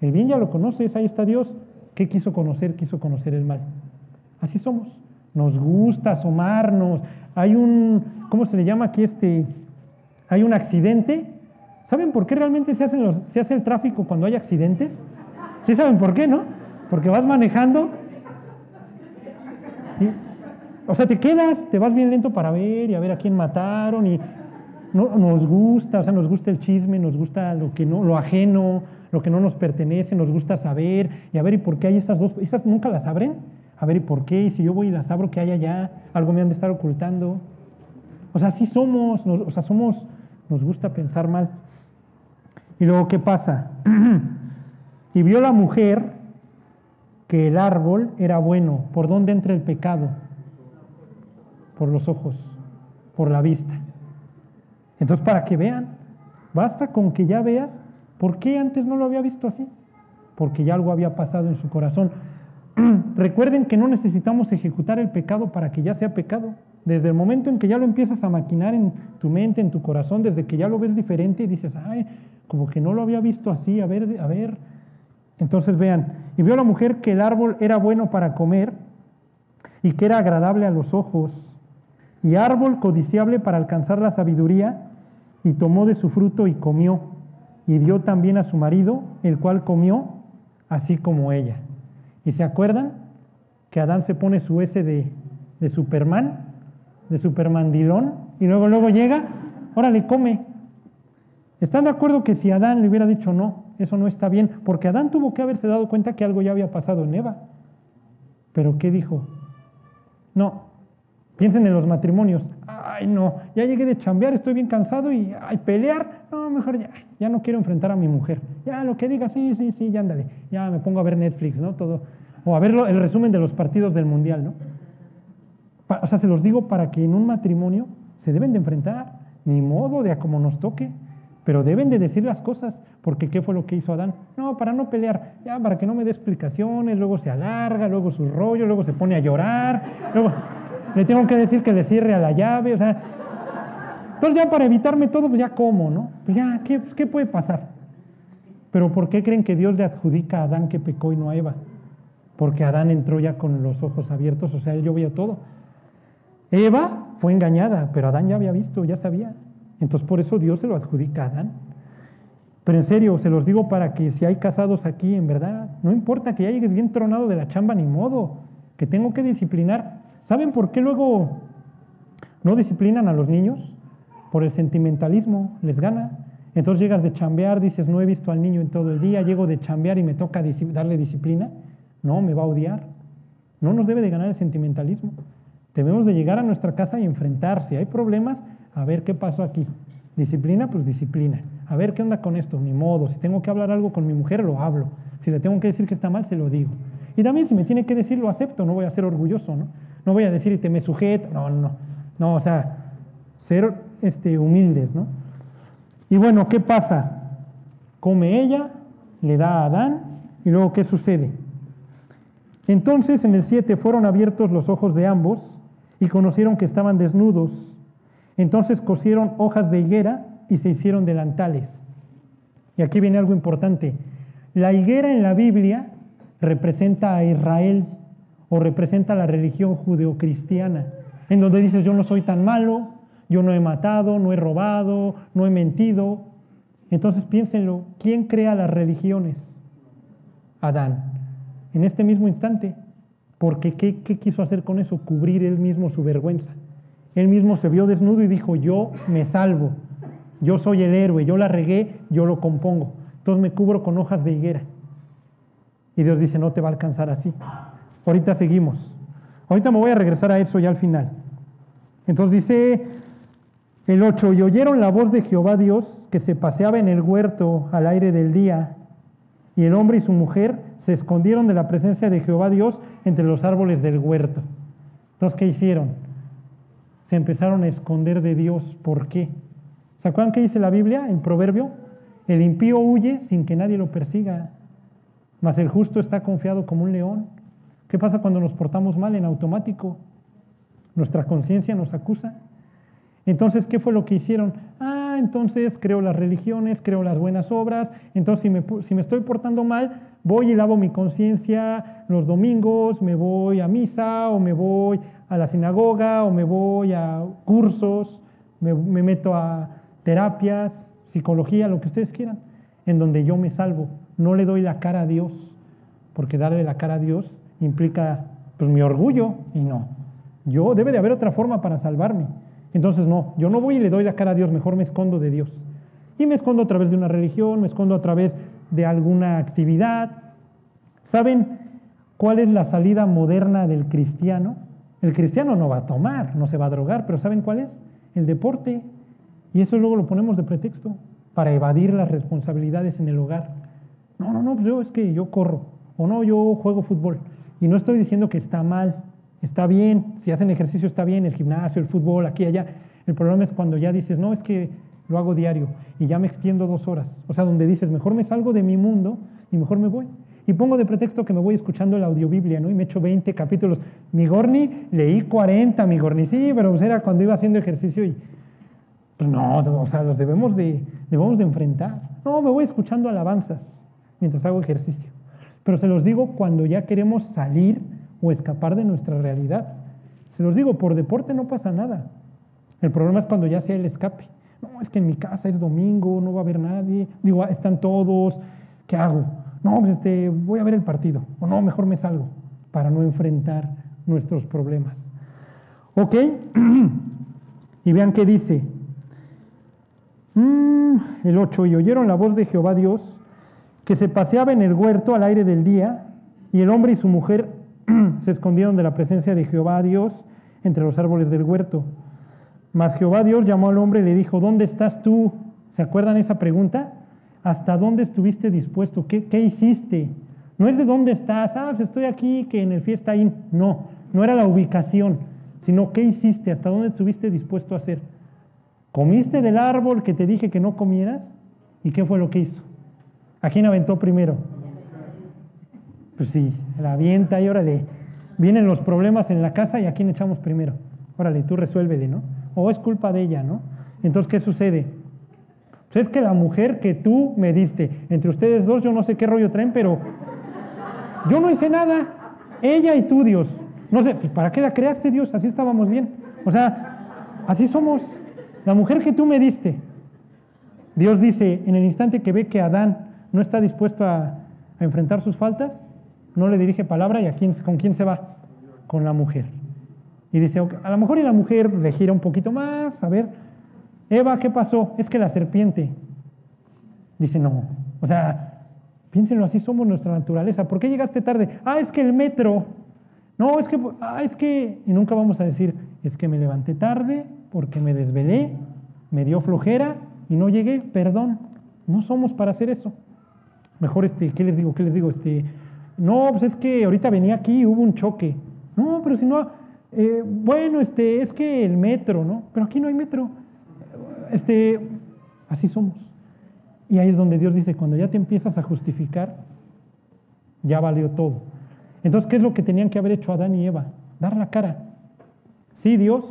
El bien ya lo conoces, ahí está Dios. ¿Qué quiso conocer? Quiso conocer el mal. Así somos. Nos gusta asomarnos. Hay un, ¿cómo se le llama aquí este? hay un accidente, ¿saben por qué realmente se, se hace el tráfico cuando hay accidentes? ¿Sí saben por qué, no? Porque vas manejando. O sea, te quedas, te vas bien lento para ver y a ver a quién mataron y no, nos gusta, o sea, nos gusta el chisme, nos gusta lo que no, lo ajeno, lo que no nos pertenece, nos gusta saber y a ver y por qué hay esas dos, esas nunca las abren, a ver y por qué, y si yo voy y las abro, ¿qué hay allá? Algo me han de estar ocultando. O sea, así somos, o sea, somos, nos gusta pensar mal. Y luego, ¿qué pasa? y vio la mujer que el árbol era bueno. ¿Por dónde entra el pecado? Por los ojos, por la vista. Entonces, para que vean, basta con que ya veas por qué antes no lo había visto así. Porque ya algo había pasado en su corazón. Recuerden que no necesitamos ejecutar el pecado para que ya sea pecado. Desde el momento en que ya lo empiezas a maquinar en tu mente, en tu corazón, desde que ya lo ves diferente y dices, ay, como que no lo había visto así, a ver, a ver. Entonces vean, y vio la mujer que el árbol era bueno para comer y que era agradable a los ojos, y árbol codiciable para alcanzar la sabiduría, y tomó de su fruto y comió, y dio también a su marido, el cual comió, así como ella. ¿Y se acuerdan que Adán se pone su S de, de Superman? de Supermandilón y luego, luego llega, órale, come. ¿Están de acuerdo que si Adán le hubiera dicho no, eso no está bien? Porque Adán tuvo que haberse dado cuenta que algo ya había pasado en Eva. Pero ¿qué dijo? No, piensen en los matrimonios. Ay, no, ya llegué de chambear, estoy bien cansado y ay, pelear. No, mejor ya, ya no quiero enfrentar a mi mujer. Ya lo que diga, sí, sí, sí, ya ándale. Ya me pongo a ver Netflix, ¿no? Todo. O a ver el resumen de los partidos del Mundial, ¿no? O sea, se los digo para que en un matrimonio se deben de enfrentar, ni modo de a como nos toque, pero deben de decir las cosas, porque ¿qué fue lo que hizo Adán? No, para no pelear, ya para que no me dé explicaciones, luego se alarga, luego su rollo, luego se pone a llorar, luego le tengo que decir que le cierre a la llave, o sea, entonces ya para evitarme todo, pues ya como, ¿no? Pues ya, ¿qué, ¿qué puede pasar? Pero ¿por qué creen que Dios le adjudica a Adán que pecó y no a Eva? Porque Adán entró ya con los ojos abiertos, o sea, él yo veía todo. Eva fue engañada, pero Adán ya había visto, ya sabía. Entonces por eso Dios se lo adjudica a Adán. Pero en serio, se los digo para que si hay casados aquí, en verdad, no importa que ya llegues bien tronado de la chamba, ni modo, que tengo que disciplinar. ¿Saben por qué luego no disciplinan a los niños? Por el sentimentalismo, les gana. Entonces llegas de chambear, dices, no he visto al niño en todo el día, llego de chambear y me toca darle disciplina. No, me va a odiar. No nos debe de ganar el sentimentalismo. Debemos de llegar a nuestra casa y enfrentar. Si hay problemas, a ver qué pasó aquí. Disciplina, pues disciplina. A ver qué onda con esto, ni modo. Si tengo que hablar algo con mi mujer, lo hablo. Si le tengo que decir que está mal, se lo digo. Y también si me tiene que decir, lo acepto, no voy a ser orgulloso, ¿no? No voy a decir te me sujeto, no, no. No, o sea, ser este, humildes, ¿no? Y bueno, ¿qué pasa? Come ella, le da a Adán, y luego ¿qué sucede? Entonces en el 7 fueron abiertos los ojos de ambos y conocieron que estaban desnudos. Entonces cosieron hojas de higuera y se hicieron delantales. Y aquí viene algo importante. La higuera en la Biblia representa a Israel o representa la religión judeocristiana, en donde dices yo no soy tan malo, yo no he matado, no he robado, no he mentido. Entonces piénsenlo, ¿quién crea las religiones? Adán. En este mismo instante, porque ¿qué, quiso hacer con eso? Cubrir él mismo su vergüenza. Él mismo se vio desnudo y dijo, yo me salvo, yo soy el héroe, yo la regué, yo lo compongo. Entonces me cubro con hojas de higuera. Y Dios dice, no te va a alcanzar así. Ahorita seguimos. Ahorita me voy a regresar a eso ya al final. Entonces dice el 8, y oyeron la voz de Jehová Dios que se paseaba en el huerto al aire del día, y el hombre y su mujer se escondieron de la presencia de Jehová Dios entre los árboles del huerto. Entonces, ¿qué hicieron? Se empezaron a esconder de Dios. ¿Por qué? ¿Se acuerdan qué dice la Biblia en Proverbio? El impío huye sin que nadie lo persiga, mas el justo está confiado como un león. ¿Qué pasa cuando nos portamos mal en automático? Nuestra conciencia nos acusa. Entonces, ¿qué fue lo que hicieron? Ah, entonces creo las religiones, creo las buenas obras, entonces si me, estoy portando mal, voy y lavo mi conciencia los domingos, me voy a misa o me voy a la sinagoga o me voy a cursos, me meto a terapias, psicología, lo que ustedes quieran, en donde yo me salvo. No le doy la cara a Dios, porque darle la cara a Dios implica pues, mi orgullo y no. Yo debe de haber otra forma para salvarme. Entonces no, yo no voy y le doy la cara a Dios, mejor me escondo de Dios. Y me escondo a través de una religión, me escondo a través de alguna actividad. ¿Saben cuál es la salida moderna del cristiano? El cristiano no va a tomar, no se va a drogar, pero ¿saben cuál es? El deporte. Y eso luego lo ponemos de pretexto para evadir las responsabilidades en el hogar. No, no, no, pues yo es que yo corro, o no, yo juego fútbol. Y no estoy diciendo que está mal, está bien, si hacen ejercicio está bien, el gimnasio, el fútbol, aquí, allá. El problema es cuando ya dices, no, es que lo hago diario y ya me extiendo dos horas. O sea, donde dices, mejor me salgo de mi mundo y mejor me voy. Y pongo de pretexto que me voy escuchando la audiobiblia, ¿no? Y me echo 20 capítulos. Mi Gorni, leí 40, mi Gorni, sí, pero pues era cuando iba haciendo ejercicio y... Pues no, o sea, los debemos de, debemos de enfrentar. No, me voy escuchando alabanzas mientras hago ejercicio. Pero se los digo cuando ya queremos salir o escapar de nuestra realidad. Se los digo, por deporte no pasa nada. El problema es cuando ya sea el escape. No, es que en mi casa es domingo, no va a haber nadie. Digo, ah, están todos, ¿qué hago? No, pues este, voy a ver el partido. O no, mejor me salgo para no enfrentar nuestros problemas. ¿Ok? y vean qué dice. Mm, el 8. Y oyeron la voz de Jehová Dios que se paseaba en el huerto al aire del día, y el hombre y su mujer se escondieron de la presencia de Jehová Dios entre los árboles del huerto. Mas Jehová Dios llamó al hombre y le dijo, ¿dónde estás tú? ¿Se acuerdan esa pregunta? ¿Hasta dónde estuviste dispuesto? ¿Qué, qué hiciste? No es de dónde estás, ah, pues estoy aquí, que en el fiesta. No, no era la ubicación, sino qué hiciste, hasta dónde estuviste dispuesto a hacer. ¿Comiste del árbol que te dije que no comieras? ¿Y qué fue lo que hizo? ¿A quién aventó primero? Pues sí, la avienta y órale. Vienen los problemas en la casa y a quién echamos primero. Órale, tú resuélvele, ¿no? O es culpa de ella, ¿no? Entonces, ¿qué sucede? Pues es que la mujer que tú me diste, entre ustedes dos, yo no sé qué rollo traen, pero yo no hice nada. Ella y tú, Dios. No sé, pues, ¿para qué la creaste, Dios? Así estábamos bien. O sea, así somos. La mujer que tú me diste. Dios dice, en el instante que ve que Adán no está dispuesto a, enfrentar sus faltas, no le dirige palabra y a quién, con quién se va, con la mujer. Y dice, a lo mejor y la mujer le gira un poquito más, a ver, Eva, ¿qué pasó? Es que la serpiente. Dice, no, o sea, piénsenlo así, somos nuestra naturaleza. ¿Por qué llegaste tarde? Ah, es que el metro. No, es que, ah, es que, y nunca vamos a decir, es que me levanté tarde porque me desvelé, me dio flojera y no llegué, perdón. No somos para hacer eso mejor este, ¿qué les digo? ¿Qué les digo? Este, no, pues es que ahorita venía aquí y hubo un choque. No, pero si no, eh, bueno, este, es que el metro, ¿no? Pero aquí no hay metro. Este, así somos. Y ahí es donde Dios dice, cuando ya te empiezas a justificar, ya valió todo. Entonces, ¿qué es lo que tenían que haber hecho Adán y Eva? Dar la cara. Sí, Dios,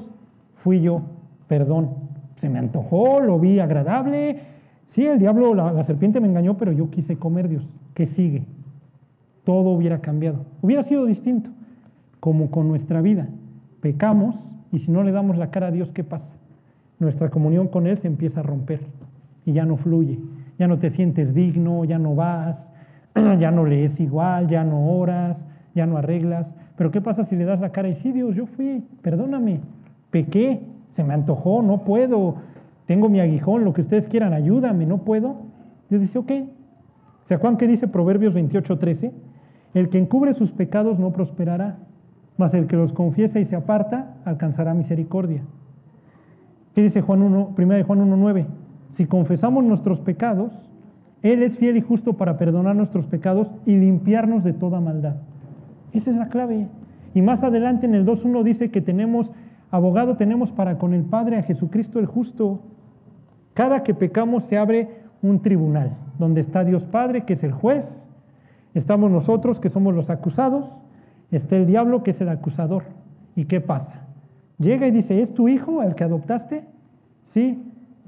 fui yo, perdón. Se me antojó, lo vi agradable, Sí, el diablo, la, serpiente me engañó, pero yo quise comer Dios. ¿Qué sigue? Todo hubiera cambiado. Hubiera sido distinto, como con nuestra vida. Pecamos y si no le damos la cara a Dios, ¿qué pasa? Nuestra comunión con Él se empieza a romper y ya no fluye. Ya no te sientes digno, ya no vas, ya no lees igual, ya no oras, ya no arreglas. Pero ¿qué pasa si le das la cara y sí, Dios, yo fui, perdóname, pequé, se me antojó, no puedo, tengo mi aguijón, lo que ustedes quieran, ayúdame, no puedo. Dios dice, ok. ¿Se acuerdan qué dice Proverbios 28, 13? El que encubre sus pecados no prosperará, mas el que los confiesa y se aparta alcanzará misericordia. ¿Qué dice Juan 1, 1 de Juan 1.9? Si confesamos nuestros pecados, Él es fiel y justo para perdonar nuestros pecados y limpiarnos de toda maldad. Esa es la clave. Y más adelante en el 2.1 dice que tenemos, abogado tenemos para con el Padre a Jesucristo el justo, cada que pecamos se abre un tribunal, donde está Dios Padre, que es el juez, estamos nosotros, que somos los acusados, está el diablo, que es el acusador. ¿Y qué pasa? Llega y dice, ¿es tu hijo el que adoptaste? Sí,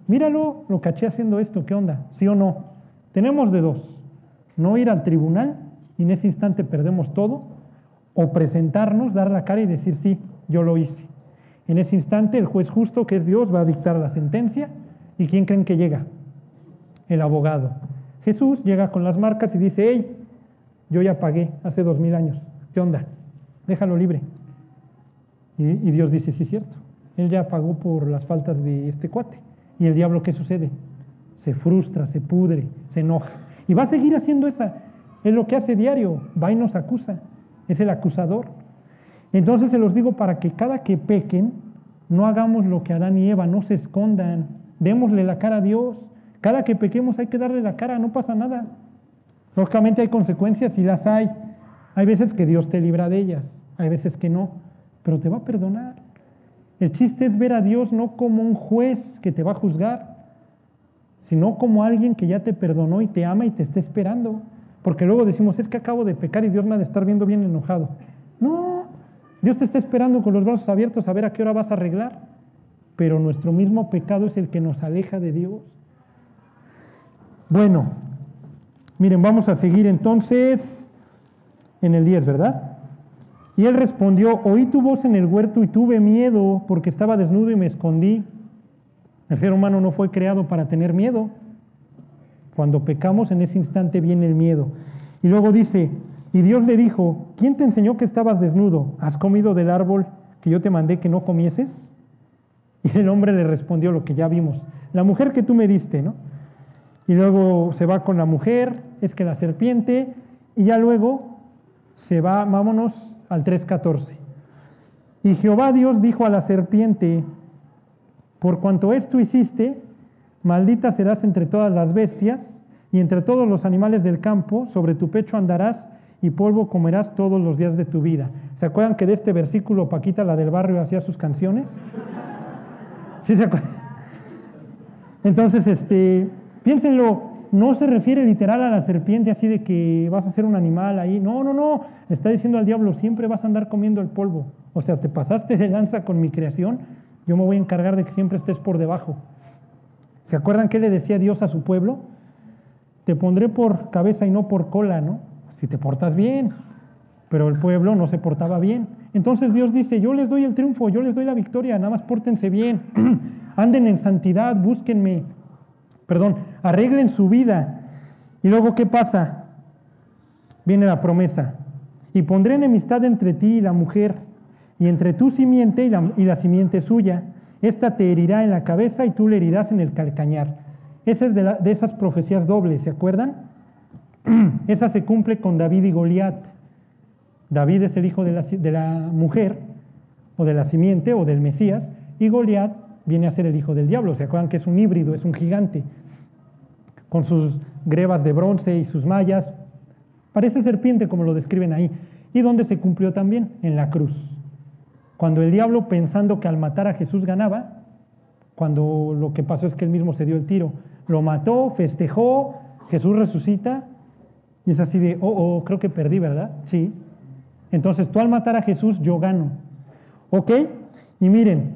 míralo, lo caché haciendo esto, ¿qué onda? ¿Sí o no? Tenemos de dos, no ir al tribunal y en ese instante perdemos todo, o presentarnos, dar la cara y decir, sí, yo lo hice. En ese instante el juez justo, que es Dios, va a dictar la sentencia ¿Y quién creen que llega? El abogado. Jesús llega con las marcas y dice, hey, yo ya pagué hace dos mil años. ¿Qué onda? Déjalo libre. Y, Dios dice, sí, es cierto. Él ya pagó por las faltas de este cuate. ¿Y el diablo qué sucede? Se frustra, se pudre, se enoja. Y va a seguir haciendo esa. Es lo que hace diario. Va y nos acusa. Es el acusador. Entonces se los digo para que cada que pequen, no hagamos lo que Adán y Eva, no se escondan. Démosle la cara a Dios. Cada que pequemos hay que darle la cara, no pasa nada. Lógicamente hay consecuencias y las hay. Hay veces que Dios te libra de ellas, hay veces que no, pero te va a perdonar. El chiste es ver a Dios no como un juez que te va a juzgar, sino como alguien que ya te perdonó y te ama y te está esperando. Porque luego decimos, es que acabo de pecar y Dios me ha de estar viendo bien enojado. No, Dios te está esperando con los brazos abiertos a ver a qué hora vas a arreglar. Pero nuestro mismo pecado es el que nos aleja de Dios. Bueno, miren, vamos a seguir entonces en el 10, ¿verdad? Y él respondió, oí tu voz en el huerto y tuve miedo porque estaba desnudo y me escondí. El ser humano no fue creado para tener miedo. Cuando pecamos en ese instante viene el miedo. Y luego dice, y Dios le dijo, ¿quién te enseñó que estabas desnudo? ¿Has comido del árbol que yo te mandé que no comieses? Y el hombre le respondió lo que ya vimos, la mujer que tú me diste, ¿no? Y luego se va con la mujer, es que la serpiente, y ya luego se va, vámonos al 3.14. Y Jehová Dios dijo a la serpiente, por cuanto esto hiciste, maldita serás entre todas las bestias y entre todos los animales del campo, sobre tu pecho andarás y polvo comerás todos los días de tu vida. ¿Se acuerdan que de este versículo Paquita, la del barrio, hacía sus canciones? ¿Sí se? Entonces, este, piénsenlo, no se refiere literal a la serpiente así de que vas a ser un animal ahí. No, no, no. Está diciendo al diablo, siempre vas a andar comiendo el polvo. O sea, te pasaste de lanza con mi creación, yo me voy a encargar de que siempre estés por debajo. ¿Se acuerdan qué le decía Dios a su pueblo? Te pondré por cabeza y no por cola, ¿no? Si te portas bien. Pero el pueblo no se portaba bien. Entonces Dios dice, yo les doy el triunfo, yo les doy la victoria, nada más pórtense bien. Anden en santidad, búsquenme. Perdón, arreglen su vida. Y luego, ¿qué pasa? Viene la promesa. Y pondré enemistad entre ti y la mujer, y entre tu simiente y la, y la simiente suya. Esta te herirá en la cabeza y tú le herirás en el calcañar. Esa es de, de esas profecías dobles, ¿se acuerdan? Esa se cumple con David y Goliat. David es el hijo de la, mujer, o de la simiente, o del Mesías, y Goliat viene a ser el hijo del diablo. ¿Se acuerdan que es un híbrido, es un gigante? Con sus grebas de bronce y sus mallas. Parece serpiente, como lo describen ahí. ¿Y dónde se cumplió también? En la cruz. Cuando el diablo, pensando que al matar a Jesús ganaba, cuando lo que pasó es que él mismo se dio el tiro, lo mató, festejó, Jesús resucita, y es así de, oh, oh, creo que perdí, ¿verdad? Sí. Entonces tú al matar a Jesús, yo gano. ¿Ok? Y miren,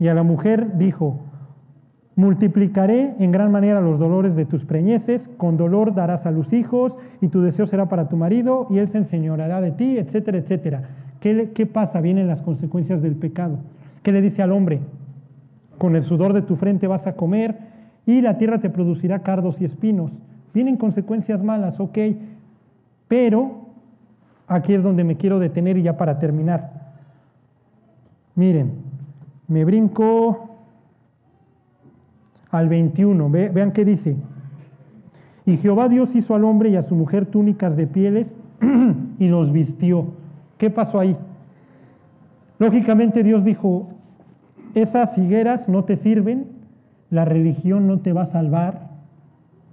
y a la mujer dijo, multiplicaré en gran manera los dolores de tus preñeces, con dolor darás a los hijos, y tu deseo será para tu marido, y él se enseñoreará de ti, etcétera, etcétera. ¿Qué, ¿Qué pasa? Vienen las consecuencias del pecado. ¿Qué le dice al hombre? Con el sudor de tu frente vas a comer, y la tierra te producirá cardos y espinos. Vienen consecuencias malas, ok, pero aquí es donde me quiero detener y ya para terminar. Miren, me brinco al 21, Ve, vean qué dice. Y Jehová Dios hizo al hombre y a su mujer túnicas de pieles y los vistió. ¿Qué pasó ahí? Lógicamente Dios dijo, esas higueras no te sirven, la religión no te va a salvar,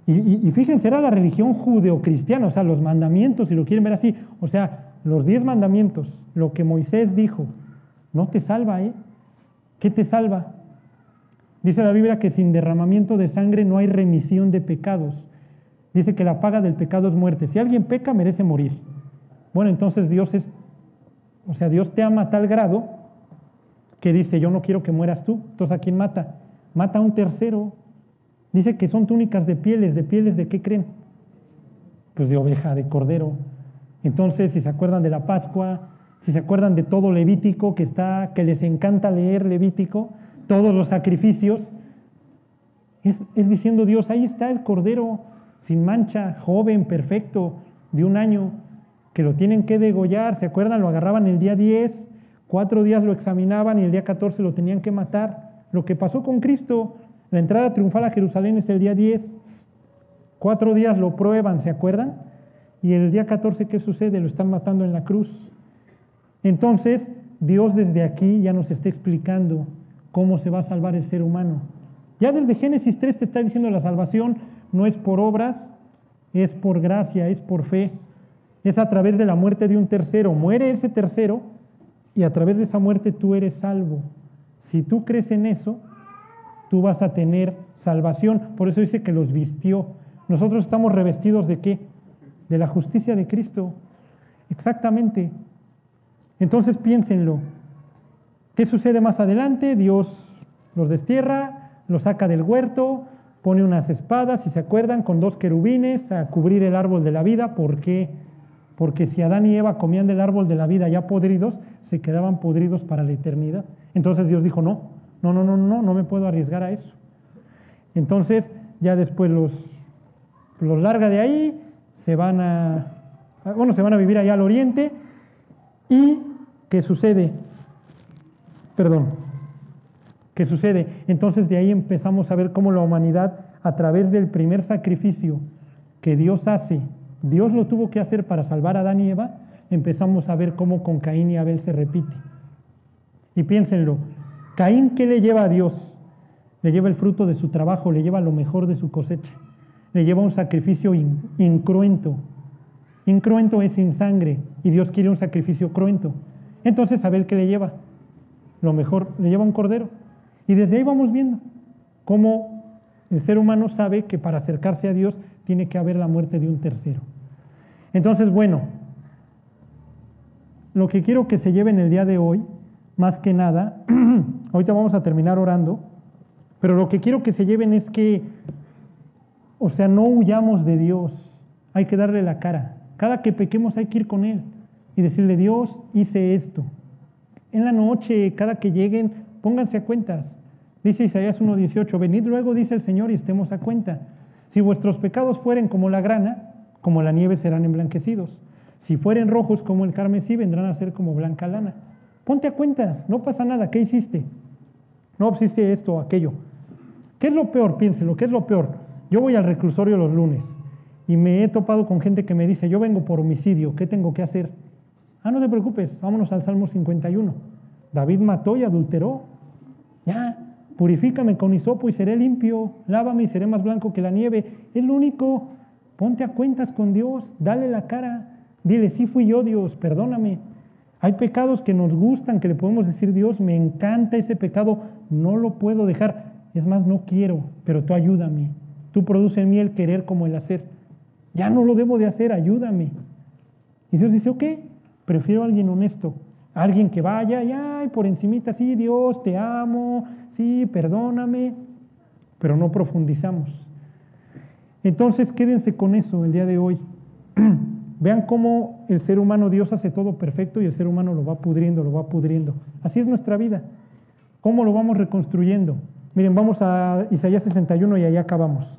y, fíjense, era la religión judeocristiana, o sea, los mandamientos, si lo quieren ver así, o sea, los diez mandamientos, lo que Moisés dijo, no te salva, ¿eh? ¿Qué te salva? Dice la Biblia que sin derramamiento de sangre no hay remisión de pecados. Dice que la paga del pecado es muerte. Si alguien peca, merece morir. Bueno, entonces Dios es, o sea, Dios te ama a tal grado que dice, yo no quiero que mueras tú. Entonces, ¿a quién mata? Mata a un tercero, Dice que son túnicas de pieles, ¿de pieles de qué creen? Pues de oveja, de cordero. Entonces, si se acuerdan de la Pascua, si se acuerdan de todo Levítico que está, que les encanta leer Levítico, todos los sacrificios, es, es diciendo Dios, ahí está el cordero sin mancha, joven, perfecto. de un año que lo tienen que degollar, ¿se acuerdan? Lo agarraban el día 10, cuatro días lo examinaban y el día 14 lo tenían que matar. Lo que pasó con Cristo, la entrada triunfal a Jerusalén es el día 10, cuatro días lo prueban, ¿se acuerdan? Y el día 14, ¿qué sucede? Lo están matando en la cruz. Entonces, Dios desde aquí ya nos está explicando cómo se va a salvar el ser humano. Ya desde Génesis 3 te está diciendo la salvación no es por obras, es por gracia, es por fe. Es a través de la muerte de un tercero. Muere ese tercero y a través de esa muerte tú eres salvo. Si tú crees en eso, tú vas a tener salvación. Por eso dice que los vistió. Nosotros estamos revestidos de qué? De la justicia de Cristo. Exactamente. Entonces piénsenlo. ¿Qué sucede más adelante? Dios los destierra, los saca del huerto, pone unas espadas, si se acuerdan, con dos querubines a cubrir el árbol de la vida. ¿Por qué? Porque si Adán y Eva comían del árbol de la vida ya podridos, se quedaban podridos para la eternidad. Entonces Dios dijo, no, no, no, no, no, no me puedo arriesgar a eso. Entonces ya después los, los larga de ahí, se van a, bueno, se van a vivir allá al oriente ¿Y qué sucede? Perdón. ¿Qué sucede? Entonces de ahí empezamos a ver cómo la humanidad, a través del primer sacrificio que Dios hace, Dios lo tuvo que hacer para salvar a Adán y Eva, empezamos a ver cómo con Caín y Abel se repite. Y piénsenlo, Caín, ¿qué le lleva a Dios? Le lleva el fruto de su trabajo, le lleva lo mejor de su cosecha, le lleva un sacrificio incruento, Incruento es sin sangre y Dios quiere un sacrificio cruento. Entonces, Abel, ¿qué le lleva? Lo mejor, le lleva un cordero. Y desde ahí vamos viendo cómo el ser humano sabe que para acercarse a Dios tiene que haber la muerte de un tercero. Entonces, bueno, lo que quiero que se lleven el día de hoy, más que nada, ahorita vamos a terminar orando, pero lo que quiero que se lleven es que, o sea, no huyamos de Dios, hay que darle la cara. Cada que pequemos hay que ir con Él y decirle, Dios, hice esto. En la noche, cada que lleguen, pónganse a cuentas. Dice Isaías 1.18, venid luego, dice el Señor, y estemos a cuenta. Si vuestros pecados fueren como la grana, como la nieve serán emblanquecidos. Si fueren rojos como el carmesí, vendrán a ser como blanca lana. Ponte a cuentas, no pasa nada, ¿qué hiciste? No hiciste esto o aquello. ¿Qué es lo peor? Piénselo, ¿qué es lo peor? Yo voy al reclusorio los lunes y me he topado con gente que me dice, yo vengo por homicidio, ¿qué tengo que hacer? Ah, no te preocupes, vámonos al Salmo 51. David mató y adulteró. Ya, purifícame con hisopo y seré limpio, lávame y seré más blanco que la nieve. Es lo único. Ponte a cuentas con Dios, dale la cara, dile, sí fui yo Dios, perdóname. Hay pecados que nos gustan, que le podemos decir, Dios, me encanta ese pecado, no lo puedo dejar. Es más, no quiero, pero tú ayúdame. Tú produces en mí el querer como el hacer. Ya no lo debo de hacer, ayúdame. Y Dios dice, ok, prefiero a alguien honesto, alguien que vaya y por encimita, sí, Dios, te amo, sí, perdóname, pero no profundizamos. Entonces quédense con eso el día de hoy. Vean cómo el ser humano, Dios hace todo perfecto y el ser humano lo va pudriendo, lo va pudriendo. Así es nuestra vida. ¿Cómo lo vamos reconstruyendo? Miren, vamos a Isaías 61 y ahí acabamos.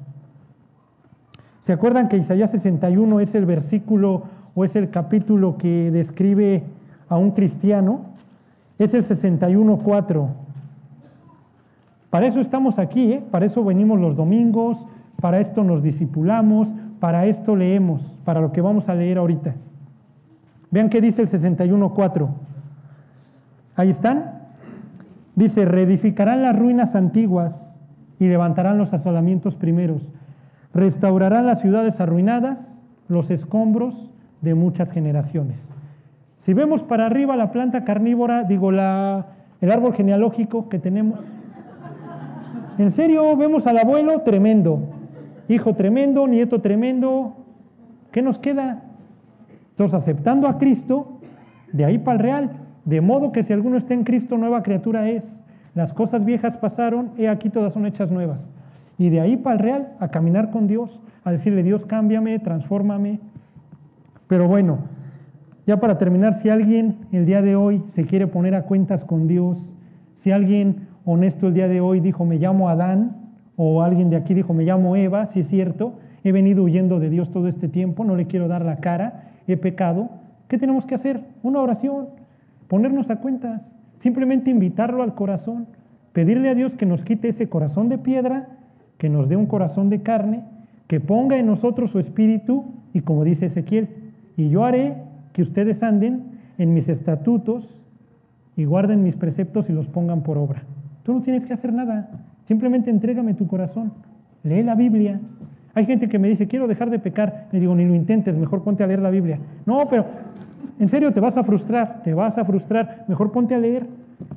¿Se acuerdan que Isaías 61 es el versículo o es el capítulo que describe a un cristiano? Es el 61.4. Para eso estamos aquí, ¿eh? para eso venimos los domingos, para esto nos discipulamos, para esto leemos, para lo que vamos a leer ahorita. Vean qué dice el 61.4. Ahí están. Dice, reedificarán las ruinas antiguas y levantarán los asolamientos primeros restaurará las ciudades arruinadas, los escombros de muchas generaciones. Si vemos para arriba la planta carnívora, digo, la, el árbol genealógico que tenemos, en serio, vemos al abuelo tremendo, hijo tremendo, nieto tremendo, ¿qué nos queda? Entonces, aceptando a Cristo, de ahí para el real, de modo que si alguno está en Cristo, nueva criatura es. Las cosas viejas pasaron, he aquí todas son hechas nuevas. Y de ahí para el real, a caminar con Dios, a decirle, Dios, cámbiame, transfórmame. Pero bueno, ya para terminar, si alguien el día de hoy se quiere poner a cuentas con Dios, si alguien honesto el día de hoy dijo, me llamo Adán, o alguien de aquí dijo, me llamo Eva, si es cierto, he venido huyendo de Dios todo este tiempo, no le quiero dar la cara, he pecado. ¿Qué tenemos que hacer? Una oración, ponernos a cuentas, simplemente invitarlo al corazón, pedirle a Dios que nos quite ese corazón de piedra, que nos dé un corazón de carne, que ponga en nosotros su espíritu y como dice Ezequiel, y yo haré que ustedes anden en mis estatutos y guarden mis preceptos y los pongan por obra. Tú no tienes que hacer nada, simplemente entrégame tu corazón, lee la Biblia. Hay gente que me dice, quiero dejar de pecar. Le digo, ni lo intentes, mejor ponte a leer la Biblia. No, pero en serio te vas a frustrar, te vas a frustrar. Mejor ponte a leer.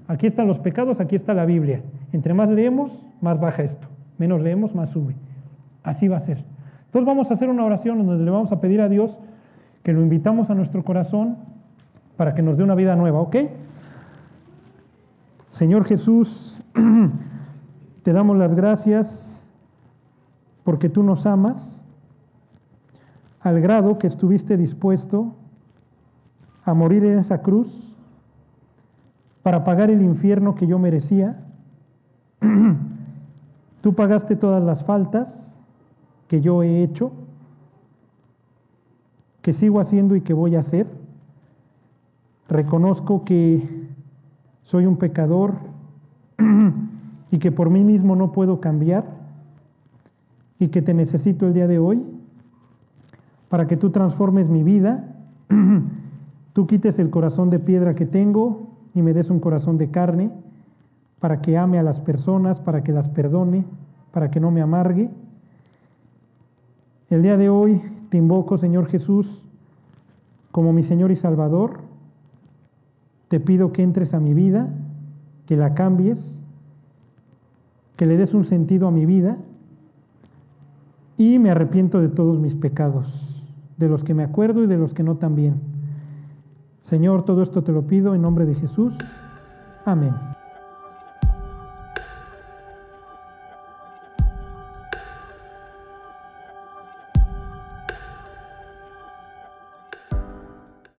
Aquí están los pecados, aquí está la Biblia. Entre más leemos, más baja esto. Menos leemos, más sube. Así va a ser. Entonces vamos a hacer una oración donde le vamos a pedir a Dios que lo invitamos a nuestro corazón para que nos dé una vida nueva, ¿ok? Señor Jesús, te damos las gracias porque tú nos amas al grado que estuviste dispuesto a morir en esa cruz para pagar el infierno que yo merecía. Tú pagaste todas las faltas que yo he hecho, que sigo haciendo y que voy a hacer. Reconozco que soy un pecador y que por mí mismo no puedo cambiar y que te necesito el día de hoy para que tú transformes mi vida, tú quites el corazón de piedra que tengo y me des un corazón de carne para que ame a las personas, para que las perdone, para que no me amargue. El día de hoy te invoco, Señor Jesús, como mi Señor y Salvador. Te pido que entres a mi vida, que la cambies, que le des un sentido a mi vida y me arrepiento de todos mis pecados, de los que me acuerdo y de los que no también. Señor, todo esto te lo pido en nombre de Jesús. Amén.